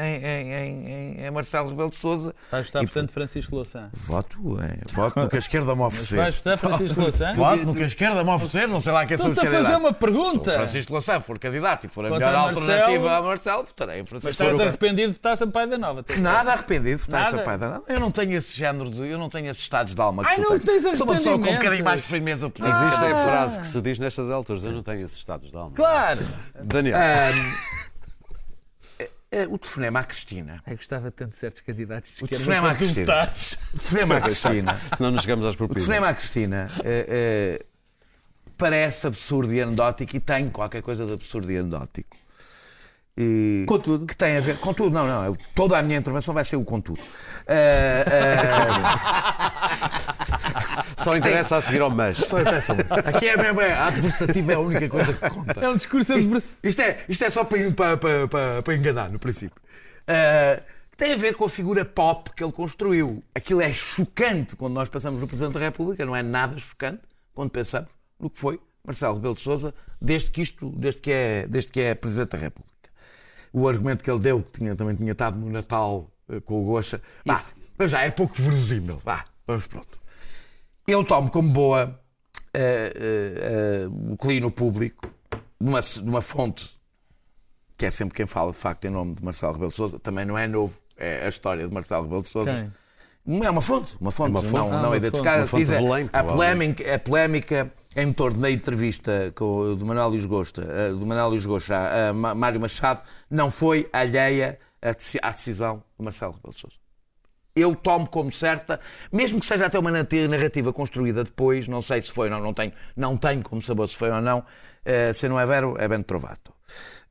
em, em, em, Marcelo Rebelo de Souza. Vais votar, E, portanto, Francisco Louçã. Voto, é, voto no que a esquerda me oferecer. Vais votar Francisco Louçã? [laughs] Voto no que a esquerda me oferecer, não sei lá quem são os Estou-te a fazer candidatos. uma Se pergunta. Francisco Louçã for candidato e for a Contra melhor Marcelo. alternativa a Marcelo, votarei em Mas Francisco estás Louçã. arrependido de votar Sampaio da Nova. Nada arrependido de votar essa paida. Não, Eu não tenho esse género de. Eu não tenho esses estados de alma que Ai, tu não tens. tens Sou uma pessoa com um bocadinho mais de firmeza política. Existe Ah. a frase que se diz nestas alturas, eu não tenho esses estados de alma. Claro. Daniel, Eh, O telefonema à Cristina. Eu gostava tanto de certos candidatos de O telefonema à Cristina. O telefonema à Cristina. senão nos chegamos às O propinas. telefonema à Cristina eh, eh, parece absurdo e anedótico e tem qualquer coisa de absurdo e anedótico. E- Contudo. Que tem a ver. Com tudo, não, não. eu- Toda a minha intervenção vai ser o contudo. Eh, eh, [laughs] Só interessa a seguir ao mas. Só interessa. Aqui é mesmo, é, a adversativa é a única coisa que conta. É um discurso adverso. Isto é, isto é só para, para, para, para, enganar, no princípio. Uh, tem a ver com a figura pop que ele construiu. Aquilo é chocante quando nós pensamos no Presidente da República, não é nada chocante quando pensamos no que foi Marcelo Rebelo de Sousa desde que isto, desde que é, desde que é Presidente da República. O argumento que ele deu, que tinha, também tinha estado no Natal eh, com o Gocha, vá, mas já é pouco verosímil. Vá, vamos pronto. Eu tomo como boa uh, uh, o clino público de uma, de uma fonte que é sempre quem fala de facto em nome de Marcelo Rebelo de Sousa, também não é novo, é a história de Marcelo Rebelo de Sousa. Quem? É uma fonte, uma fonte, uma fonte. não, ah, não identificada. Diz a, polémica, a polémica em torno da entrevista com, do Manuel Luís Gosta, do Manuel Luís Gosta a, a Mário Machado, não foi alheia à decisão de Marcelo Rebelo de Sousa eu tomo como certa, mesmo que seja até uma narrativa construída depois, não sei se foi ou não, não tenho, não tenho como saber se foi ou não, uh, se não é vero, é bem trovato.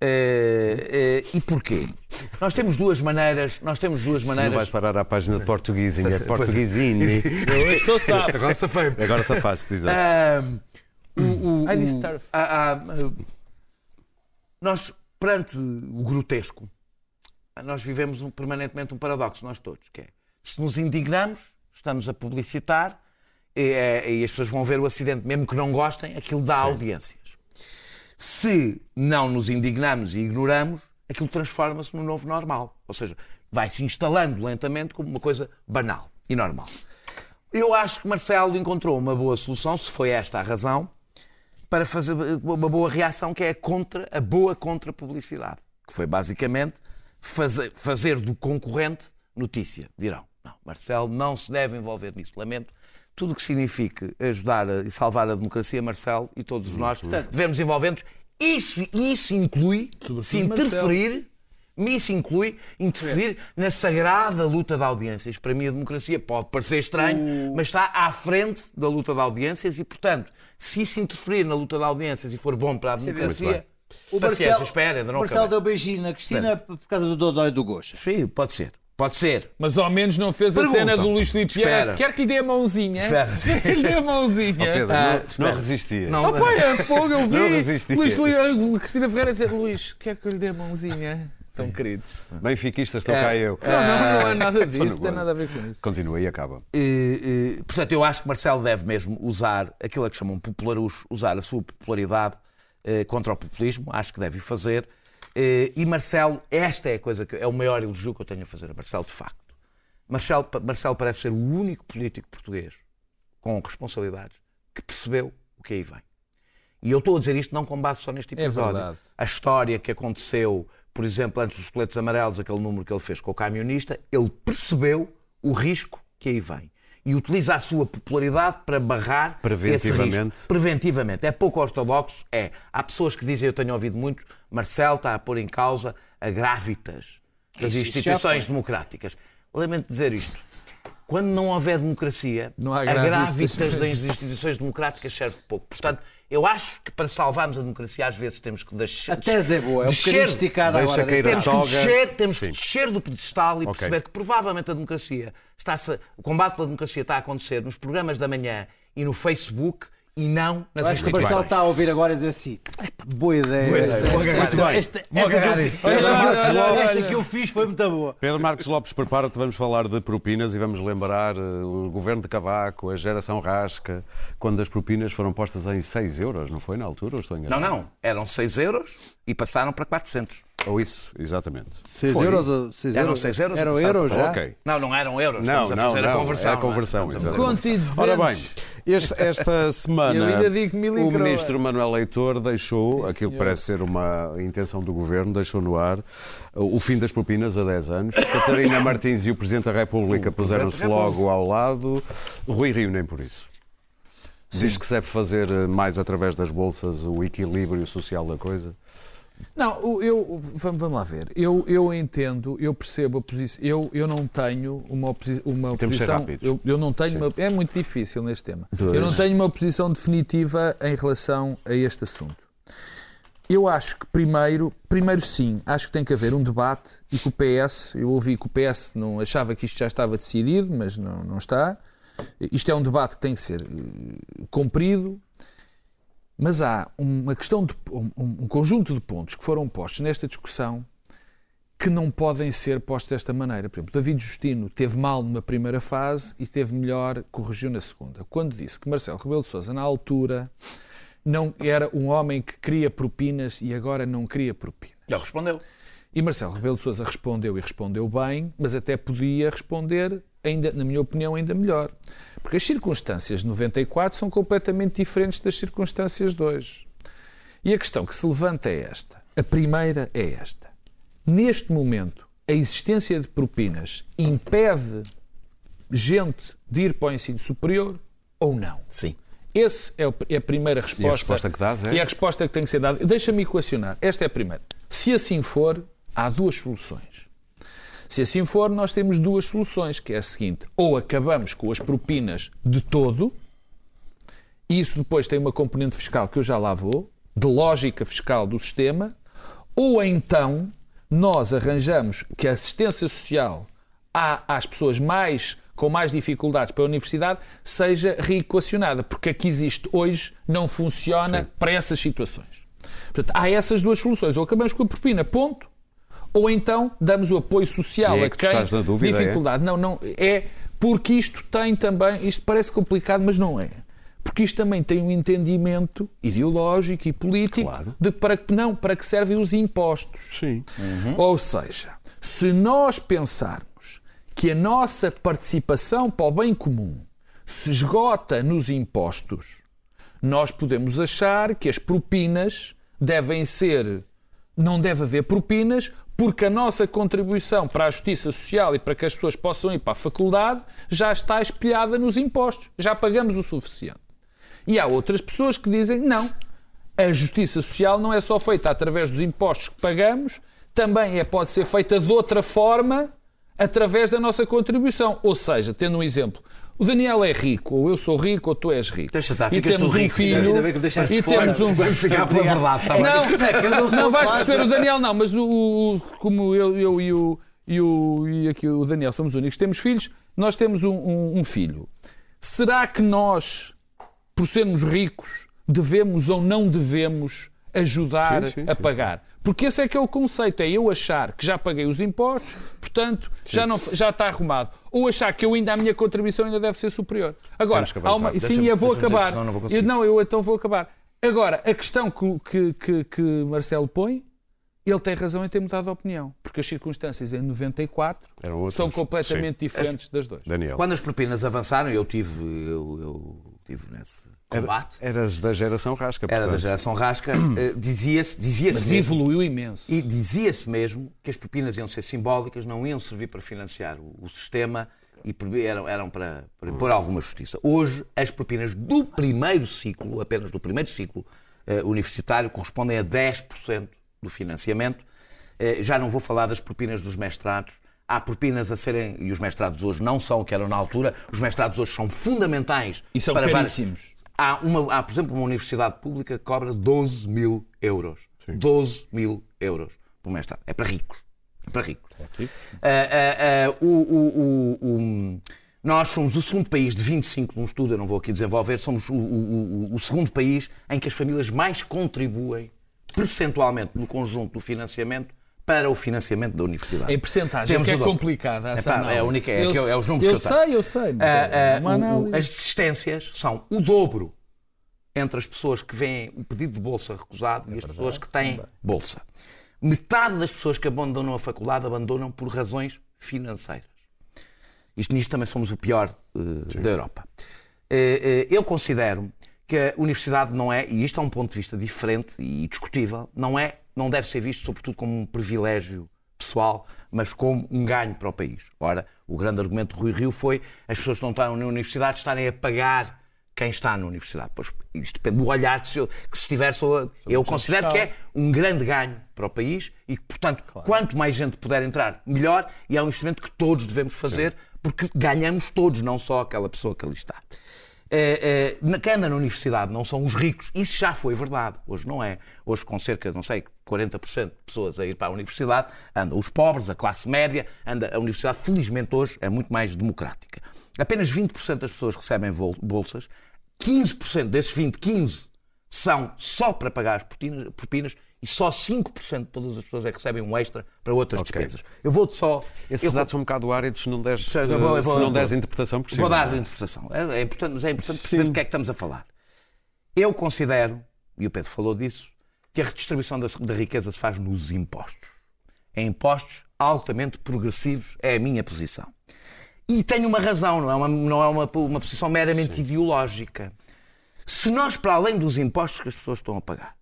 Uh, uh, e porquê? Nós temos duas maneiras. Nós temos duas maneiras. Se não vais parar à página de portuguesinho, é portuguesinho. Eu estou sabe. Agora safei. Agora safaste, dizer. Uh, o, o, I disturb. nós, perante o grotesco, nós vivemos um, permanentemente um paradoxo, nós todos, que é se nos indignamos, estamos a publicitar e, é, e, as pessoas vão ver o acidente, mesmo que não gostem, aquilo dá Sim. audiências. Se não nos indignamos e ignoramos, aquilo transforma-se no novo normal. Ou seja, vai se instalando lentamente como uma coisa banal e normal. Eu acho que Marcelo encontrou uma boa solução, se foi esta a razão, para fazer uma boa reação, que é a, contra, a boa contra-publicidade. Que foi basicamente fazer, fazer do concorrente notícia, dirão. Não, Marcelo não se deve envolver nisso. Lamento. Tudo o que signifique ajudar e salvar a democracia, Marcelo e todos nós devemos envolver-nos. Isso, isso inclui Sobretudo se interferir. Isso inclui interferir é. na sagrada luta de audiências. Para mim, a democracia pode parecer estranho, mas está à frente da luta de audiências e, portanto, se isso interferir na luta de audiências e for bom para a democracia, o Marcelo, espera, ainda não Marcelo deu beijinho na Cristina por causa do Dodói do Gosto. Sim, pode ser. Pode ser. Mas ao menos não fez Pergunta. a cena do Luís Filipe Vieira. Quer que lhe dê a mãozinha? Espera. [laughs] Quer que lhe dê a mãozinha? Oh, Pedro, ah, não, não resistia. Não, oh, pai, é fogo, eu vi. Não resistia. Luís, Luís, Cristina Ferreira dizer, Luís, quer que lhe dê a mãozinha? São queridos. Benfiquistas, estou é. cá eu. Não, não, não é nada disso, não tem nada a ver com isso. Continua e acaba. E, e, portanto, eu acho que Marcelo deve mesmo usar aquilo a que chamam popularucho, usar a sua popularidade eh, contra o populismo, acho que deve fazer. Eh, e Marcelo, esta é a coisa que é o maior elogio que eu tenho a fazer a Marcelo, de facto. Marcelo, Marcelo parece ser o único político português com responsabilidades que percebeu o que aí vem. E eu estou a dizer isto não com base só neste é episódio. É a história que aconteceu, por exemplo, antes dos coletes amarelos, aquele número que ele fez com o camionista, ele percebeu o risco que aí vem. E utiliza a sua popularidade para barrar preventivamente. Esse risco. Preventivamente. É pouco ortodoxo? É. Há pessoas que dizem, eu tenho ouvido muito, Marcelo está a pôr em causa a grávidas das instituições democráticas. Lamento dizer isto. Quando não houver democracia, não há a grávidas das instituições democráticas serve pouco. Portanto, eu acho que para salvarmos a democracia, às vezes temos que deixar. A tese é boa, é um bocadinho esticada agora. Temos que descer, temos que descer do pedestal e okay. perceber que provavelmente a democracia está o combate pela democracia está a acontecer nos programas da manhã e no Facebook e não nas Acho que o Marcelo está a ouvir agora e dizer assim: boa ideia. Boa ideia. Muito bem. Esta, esta que eu fiz foi muito boa. Pedro Marcos Lopes, prepara-te, vamos falar de propinas e vamos lembrar uh, o governo de Cavaco, a geração Rasca, quando as propinas foram postas em 6 euros, não foi na altura? Ou estou enganado? Não, não. Eram 6 euros e passaram para 400. Ou isso, exatamente. 6 euros? 6 eram 6 euros? Eram euros já? Okay. Não, não eram euros. Não, não, a fazer não, a conversão. É a conversão, exatamente. Ora bem, este, esta [laughs] semana o ministro Manuel Leitor deixou, Sim, aquilo que parece ser uma intenção do governo, deixou no ar o fim das propinas a 10 anos. Catarina [coughs] Martins e o Presidente da República puseram-se logo ao lado. Rui Rio nem por isso. Diz que se deve fazer mais através das bolsas o equilíbrio social da coisa. Não, eu, vamos, vamos lá ver. Eu, eu entendo, eu percebo a posição. Eu, eu não tenho uma, oposi uma oposição. Eu, eu não tenho uma, É muito difícil neste tema. Dois. Eu não tenho uma posição definitiva em relação a este assunto. Eu acho que primeiro, primeiro sim, acho que tem que haver um debate e que o PS, eu ouvi que o PS não achava que isto já estava decidido, mas não, não está. Isto é um debate que tem que ser uh, cumprido, mas há uma questão de um, um conjunto de pontos que foram postos nesta discussão que não podem ser postos desta maneira. Por exemplo, David Justino teve mal numa primeira fase e teve melhor, corrigiu na segunda. Quando disse que Marcelo Rebelo de Sousa, na altura, não era um homem que queria propinas e agora não queria propinas. Ele respondeu. E Marcelo Rebelo de Sousa respondeu e respondeu bem, mas até podia responder ainda, na minha opinião, ainda melhor. Porque as circunstâncias de 94 são completamente diferentes das circunstâncias de hoje. E a questão que se levanta é esta. A primeira é esta. Neste momento, a existência de propinas impede gente de ir para o ensino superior ou não? Sim. Essa é a primeira resposta. E a resposta que dás é? E a resposta que tem que ser dada. Deixa-me equacionar. Esta é a primeira. Se assim for, há duas soluções. Se assim for, nós temos duas soluções, que é a seguinte: ou acabamos com as propinas de todo, e isso depois tem uma componente fiscal que eu já lá vou, de lógica fiscal do sistema, ou então nós arranjamos que a assistência social às pessoas mais com mais dificuldades para a universidade seja reequacionada, porque a que existe hoje não funciona Sim. para essas situações. Portanto, há essas duas soluções. Ou acabamos com a propina, ponto, ou então damos o apoio social é a quem estás na dúvida, é? dificuldade. É? Não, não, é porque isto tem também, isto parece complicado, mas não é. Porque isto também tem um entendimento ideológico e político claro. de para que não, para que servem os impostos. Sim. Uhum. Ou seja, se nós pensarmos que a nossa participação para o bem comum se esgota nos impostos, nós podemos achar que as propinas devem ser não deve haver propinas porque a nossa contribuição para a justiça social e para que as pessoas possam ir para a faculdade já está espelhada nos impostos. Já pagamos o suficiente. E há outras pessoas que dizem não. A justiça social não é só feita através dos impostos que pagamos, também é, pode ser feita de outra forma através da nossa contribuição. Ou seja, tendo um exemplo, o Daniel é rico, ou eu sou rico, ou tu és rico. Deixa estar, e temos um rico, filho. e temos um. Vamos ficar pela verdade, tá não, não, não vais perceber o Daniel, não, mas o, o como eu, eu e, o, e, o, e aqui o Daniel somos únicos, temos filhos, nós temos um, um, um filho. Será que nós, por sermos ricos, devemos ou não devemos ajudar sim, sim, a pagar? Sim, porque esse é que é o conceito, é eu achar que já paguei os impostos, portanto já, não, já está arrumado. Ou achar que eu ainda a minha contribuição ainda deve ser superior. Agora, há uma, sim, eu vou acabar. Dizer, não, eu, não, eu então vou acabar. Agora, a questão que, que, que Marcelo põe, ele tem razão em ter mudado de opinião, porque as circunstâncias em 94 são completamente sim. diferentes das duas. Daniel. Quando as propinas avançaram, eu tive, eu, eu tive nesse combate. Era, eras da geração rasca. Portanto. Era da geração rasca. Eh, dizia-se dizia Mas mesmo, evoluiu imenso. E dizia-se mesmo que as propinas iam ser simbólicas, não iam servir para financiar o, o sistema e eram, eram para, para impor alguma justiça. Hoje, as propinas do primeiro ciclo, apenas do primeiro ciclo uh, universitário, correspondem a 10% do financiamento. Uh, já não vou falar das propinas dos mestrados. Há propinas a serem, e os mestrados hoje não são o que eram na altura, os mestrados hoje são fundamentais. E são para caríssimos. Há, uma, há, por exemplo, uma universidade pública que cobra 12 mil euros. Sim. 12 mil euros por mestrado. É para ricos. É para ricos. É uh, uh, uh, o, o, o, nós somos o segundo país de 25 num estudo, eu não vou aqui desenvolver, somos o segundo país em que as famílias mais contribuem percentualmente no conjunto do financiamento para o financiamento da universidade. Em percentagem, Temos que é complicada essa é, é a única, é, eu, é, os números eu que eu sei, eu sei. Mas uh, uh, o, as desistências são o dobro entre as pessoas que vêm o pedido de bolsa recusado é e as pessoas que têm bolsa. Metade das pessoas que abandonam a faculdade abandonam por razões financeiras. Isto nisto também somos o pior uh, da Europa. eu considero que a universidade não é, e isto é um ponto de vista diferente e discutível, não é não deve ser visto, sobretudo, como um privilégio pessoal, mas como um ganho para o país. Ora, o grande argumento de Rui Rio foi as pessoas que não estão na universidade estarem a pagar quem está na universidade. Pois isto depende do olhar que se, que se tiver sobre. Eu considero que é um grande ganho para o país e que, portanto, claro. quanto mais gente puder entrar, melhor, e é um instrumento que todos devemos fazer, Sim. porque ganhamos todos, não só aquela pessoa que ali está é, é, quem anda na universidade não são os ricos. Isso já foi verdade. Hoje não é. Hoje, com cerca, não sei, 40% de pessoas a ir para a universidade, andam os pobres, a classe média, anda a universidade, felizmente hoje, é muito mais democrática. Apenas 20% das pessoas recebem bolsas, 15% desses 20, 15 são só para pagar as propinas e só 5% de todas as pessoas é que recebem um extra para outras okay. despesas. Eu vou só. Esses eu dados vou... são um bocado áridos se não deres, eu vou, se não deres interpretação possível. Vou dar a interpretação. É, é, importante, mas é importante perceber do que é que estamos a falar. Eu considero, e o Pedro falou disso, que a redistribuição da, da riqueza se faz nos impostos. Em impostos altamente progressivos, é a minha posição. E tem uma razão, não é uma, não é uma, uma posição meramente Sim. ideológica. Se nós, para além dos impostos que as pessoas estão a pagar,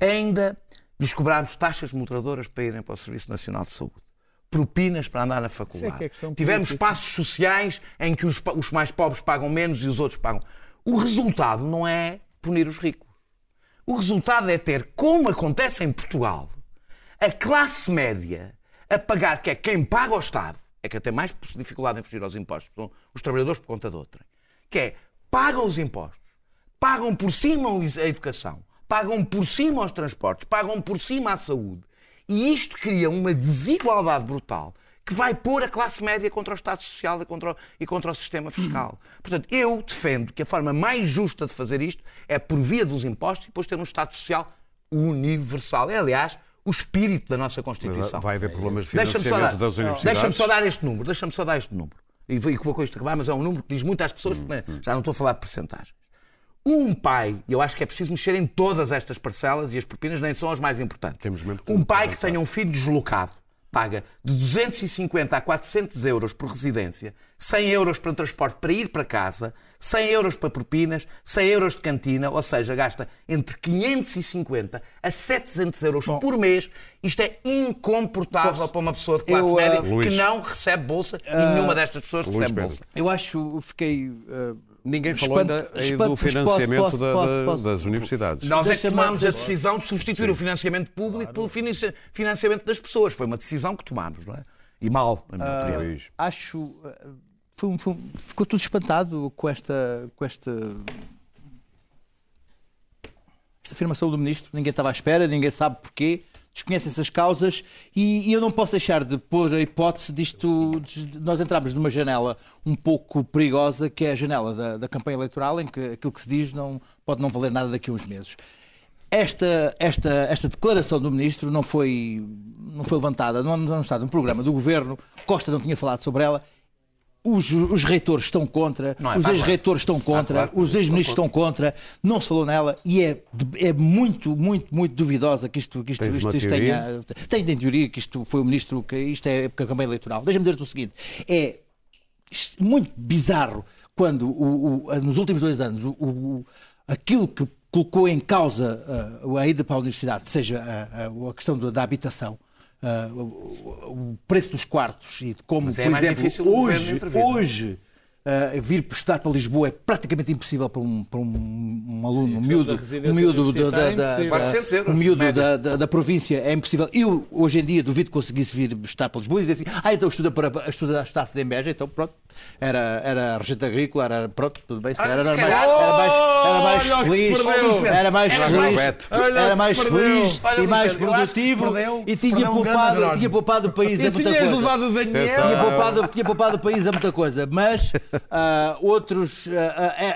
ainda lhes cobrarmos taxas moderadoras para irem para o Serviço Nacional de Saúde, propinas para andar na faculdade, é é tivemos passos sociais em que os, os mais pobres pagam menos e os outros pagam. O resultado não é punir os ricos. O resultado é ter, como acontece em Portugal, a classe média a pagar, que é quem paga ao Estado, é que tem mais dificuldade em fugir aos impostos, são os trabalhadores por conta de outra, que é pagam os impostos, pagam por cima a educação, pagam por cima os transportes, pagam por cima a saúde. E isto cria uma desigualdade brutal que vai pôr a classe média contra o Estado Social e contra o, e contra o sistema fiscal. Portanto, eu defendo que a forma mais justa de fazer isto é por via dos impostos e depois ter um Estado Social universal. É, aliás, o espírito da nossa Constituição. vai haver problemas de financiamento das universidades? Deixa-me só dar este número, deixa-me só dar este número. E vou com isto acabar, mas é um número que diz muito às pessoas, hum, hum. já não estou a falar de percentagens. Um pai, e eu acho que é preciso mexer em todas estas parcelas e as propinas nem são as mais importantes. um pai que tenha um filho deslocado paga de 250 a 400 euros por residência, 100 euros para transporte para ir para casa, 100 euros para propinas, 100 euros de cantina, ou seja, gasta entre 550 a 700 euros Bom, por mês. Isto é incomportável posso, para uma pessoa de classe eu, média uh, que não recebe bolsa uh, e nenhuma destas pessoas recebe bolsa. Eu acho, fiquei uh, Ninguém falou ainda do financiamento posso, posso, da, posso, das universidades. Nós é que tomámos a decisão de substituir Sim. o financiamento público claro. pelo financiamento das pessoas. Foi uma decisão que tomámos, não é? E mal, na minha uh, opinião. Acho. Foi, foi, ficou tudo espantado com esta, com esta esta afirmação do ministro. Ninguém estava à espera, ninguém sabe porquê desconhecem-se as causas e, e, eu não posso deixar de pôr a hipótese disto, de nós entramos numa janela um pouco perigosa, que é a janela da, da campanha eleitoral, em que aquilo que se diz não, pode não valer nada daqui a uns meses. Esta, esta, esta declaração do ministro não foi, não foi levantada, não, não está num programa do governo, Costa não tinha falado sobre ela os, os reitores estão contra, é os ex-reitores estão contra, ah, claro, os ex-ministros estão contra, não se falou nela e é, é muito, muito, muito duvidosa que isto, que isto, isto, isto tenha. Tem, tem teoria que isto foi o ministro, que isto é época campanha eleitoral. Deixa-me dizer-te o seguinte: é muito bizarro quando, o, o, nos últimos dois anos, o, aquilo que colocou em causa uh, a ida para a universidade, seja a, a, a questão da, da habitação uh, o, preço dos quartos e de como, Mas é por exemplo, hoje, hoje Uh, vir prestar para Lisboa é praticamente impossível para um, para um, um aluno, um miúdo, um miúdo, da, da, da, euros, um miúdo da, da, da, província, é impossível. Eu, hoje em dia, duvido que conseguisse vir estar para Lisboa e dizer assim, ah, então estuda para estuda as taças em Beja, então pronto, era, era regente agrícola, era pronto, tudo bem, era, era, mais, era mais, era mais feliz, era mais feliz, era mais feliz e mais produtivo. e tinha poupado, tinha poupado o país a muita coisa. Tinha poupado o país a muita coisa, mas Uh, outros, uh,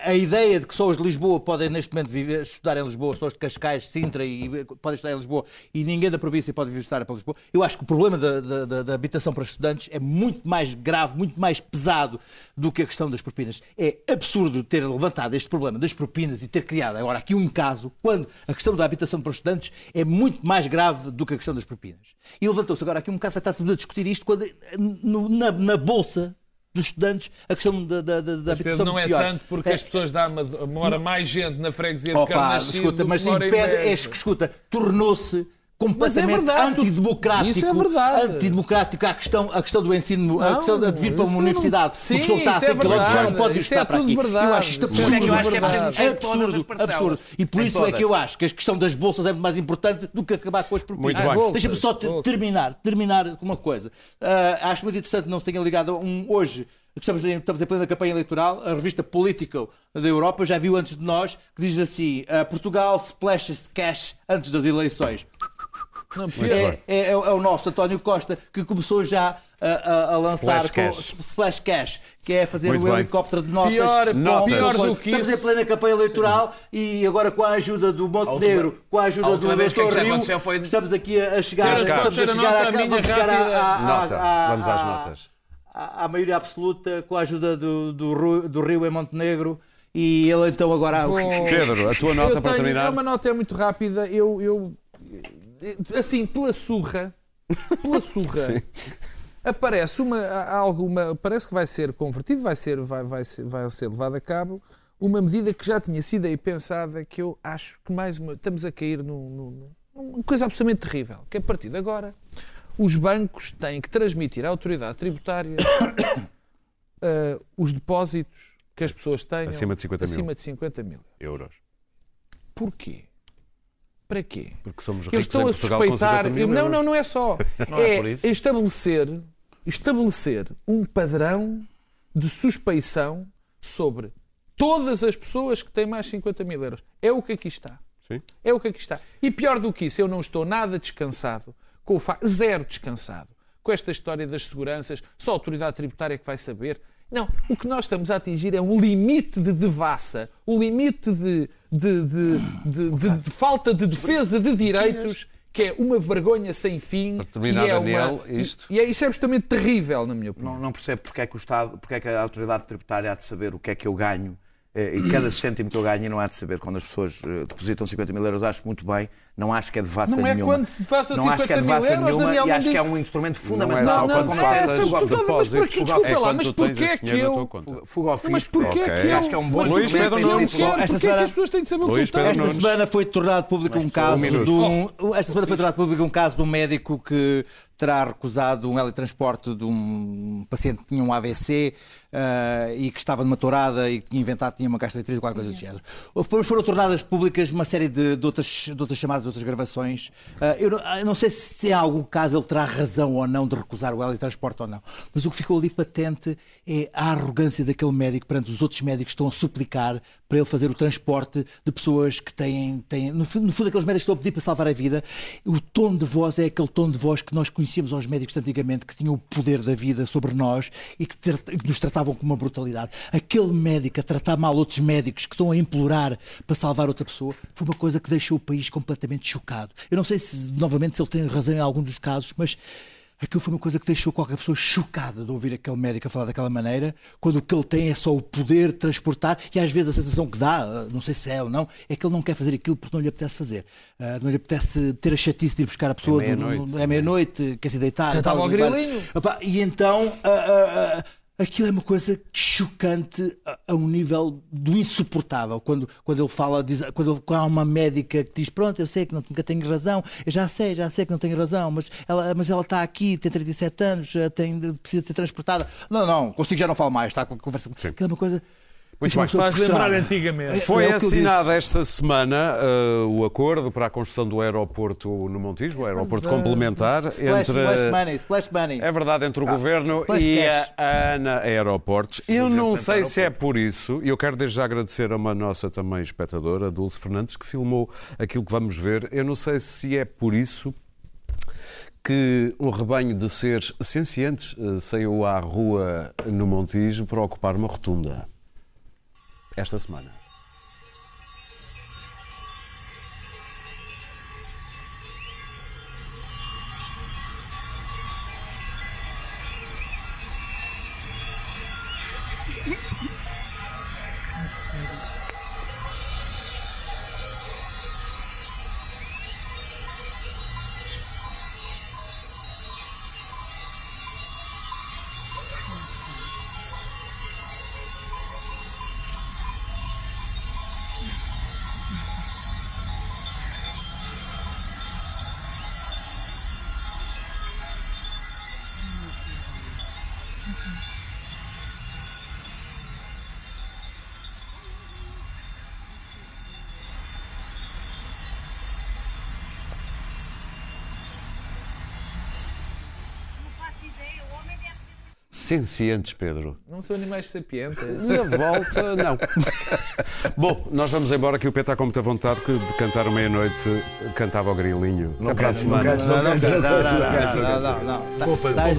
a, a, ideia de que só os de Lisboa podem neste momento viver, estudar em Lisboa, só os de Cascais, Sintra e podem estudar em Lisboa e ninguém da província pode vir estudar para Lisboa. Eu acho que o problema da, da, da, habitação para estudantes é muito mais grave, muito mais pesado do que a questão das propinas. É absurdo ter levantado este problema das propinas e ter criado agora aqui um caso quando a questão da habitação para estudantes é muito mais grave do que a questão das propinas. E levantou-se agora aqui um caso, está tudo a discutir isto quando, no, na, na Bolsa dos estudantes, a questão da, da, da habitação não é pior. tanto porque é. as pessoas dão mora mais gente na freguesia de Carnachide escuta, mas impede, é, escuta, tornou-se completamente é antidemocrático. Isso é verdade. Antidemocrático a questão, a questão do ensino, não, a questão de vir para uma universidade. Sim, uma pessoa está a 100 km já não pode vir estar é para aqui. Verdade. Eu acho isto absurdo. É eu acho que é absurdo, absurdo. E por isso é que eu acho que a questão das bolsas é muito mais importante do que acabar com as. Muito bem. Deixa-me só terminar, terminar com uma coisa. Uh, acho muito interessante não se tenha ligado um, hoje Estamos em, estamos em plena campanha eleitoral. A revista Political da Europa já viu antes de nós que diz assim: uh, Portugal splashes cash antes das eleições. Não, é, é, é, é, o nosso António Costa que começou já a, a, a lançar Splash Cash. Splash Cash, que é fazer Muito um bem. helicóptero de notas. Pior, notas. pior do que Estamos isso. em plena campanha eleitoral Sim. e agora com a ajuda do Montenegro, com a ajuda do Doutor Rio, foi... estamos aqui a chegar, estamos a chegar, a, vamos chegar à, Vamos às notas à, maioria absoluta com a ajuda do, do, do Rio em Montenegro. E ele então agora. Vou... Pedro, a tua nota eu para tenho, terminar? É uma nota é muito rápida. Eu, eu assim, pela surra, pela surra, [laughs] aparece uma, alguma, parece que vai ser convertido, vai ser, vai, vai, ser, vai ser levado a cabo uma medida que já tinha sido aí pensada, que eu acho que mais uma, estamos a cair num, numa coisa absolutamente terrível, que a partir de agora os bancos têm que transmitir à autoridade tributária uh, [coughs] os depósitos que as pessoas têm acima de 50 acima mil, de 50 mil euros. Porquê? Para quê? Porque somos Eu ricos estou em a Portugal com 50 suspeitar. Não, não, não é só. [laughs] Não é é estabelecer, estabelecer um padrão de suspeição sobre todas as pessoas que têm mais 50 mil euros. É o que aqui está. Sim. É o que aqui está. E pior do que isso, eu não estou nada descansado, com o zero descansado, com esta história das seguranças, só a autoridade tributária que vai saber. Não, o que nós estamos a atingir é um limite de devassa, um limite de, de, de, de- de- de falta de defesa de direitos que é uma vergonha sem fim. Para terminar, e é Daniel, uma... isto- E é, isso é absolutamente terrível, na minha opinião. Não, não percebo porque é que o Estado, porque é que a autoridade tributária há de saber o que é que eu ganho eh, e cada cêntimo que eu ganho e não há de saber quando as pessoas eh, depositam 50 mil euros. Acho muito bem, não acho que é devassa Não é nenhuma. quando se faça não acho que é 50 mil devassa euros, nenhuma Daniel, e não acho que é um instrumento Não é fundamental não, quando não, faças é, os tu- tu- mas porquê? Desculpa é lá, quando mas tu tens porquê esse que dinheiro na eu- tua conta. Fuga ao Mas fisco. porquê é- que eu... Acho que é um bom Mas Luís Pedro que Nunes. Porquê que semana- as pessoas têm de saber o que tenho? Esta semana foi tornado público um caso de um, esta semana foi tornado público um caso de um médico que terá recusado um heletransporte de um paciente que tinha um AVC eh, e que estava numa tourada e que tinha inventado que tinha uma gastroenterite ou qualquer coisa do género. Depois foram tornadas públicas uma série de, de outras, de outras chamadas, outras gravações. Eh, eu, não, eu não sei se em algum caso ele terá razão ou não de recusar o heletransporte ou não, mas o que ficou ali patente é a arrogância daquele médico perante os outros médicos que estão a suplicar para ele fazer o transporte de pessoas que têm. têm no, no fundo, aqueles médicos estão a pedir para salvar a vida. O tom de voz é aquele tom de voz que nós conhecíamos aos médicos antigamente, que tinham o poder da vida sobre nós e que, ter- que nos tratavam com uma brutalidade. Aquele médico a tratar mal outros médicos que estão a implorar para salvar outra pessoa foi uma coisa que deixou o país completamente chocado. Eu não sei se, novamente, se ele tem razão em algum dos casos, mas. Aquilo foi uma coisa que deixou qualquer pessoa chocada de ouvir aquele médico a falar daquela maneira, quando o que ele tem é só o poder de transportar, e às vezes a sensação que dá, não sei se é ou não, é que ele não quer fazer aquilo porque não lhe apetece fazer. Ah, não lhe apetece ter a chatice de ir buscar a pessoa. É meia-noite. é meia-noite, quer se deitar. Já e tal, estava ao e grilinho. E então. ah, ah, Aquilo é uma coisa chocante a, a um nível do insuportável. Quando, quando ele fala, diz, quando, quando há uma médica que diz: Pronto, eu sei que não, nunca tenho razão, eu já sei, já sei que não tenho razão, mas ela, mas ela está aqui, tem 37 anos, eh, tem, precisa de ser transportada. Não, não, consigo já não falo mais, está com a conversa. Aquilo é uma coisa. Muito bem. Faz lembrar antigamente. Foi É assinado esta semana uh, o acordo para a construção do aeroporto no Montijo, o aeroporto complementar Splash, entre. splash money, splash money. É verdade, entre o Governo Splash e cash. a ANA Aeroportos. Eu não sei se é por isso, e eu quero desde já agradecer a uma nossa também espectadora, Dulce Fernandes, que filmou aquilo que vamos ver. Eu não sei se é por isso que um rebanho de seres sencientes eh, saiu à rua no Montijo para ocupar uma rotunda. Esta semana. Sencientes, Pedro. Não são animais sapientes. E a volta, não. [laughs] Bom, nós vamos embora que o Pedro está com muita vontade que de cantar uma meia-noite cantava ao grilinho. Até para a semana. Não, não, não, não, não, não, não, não. Tá- Estás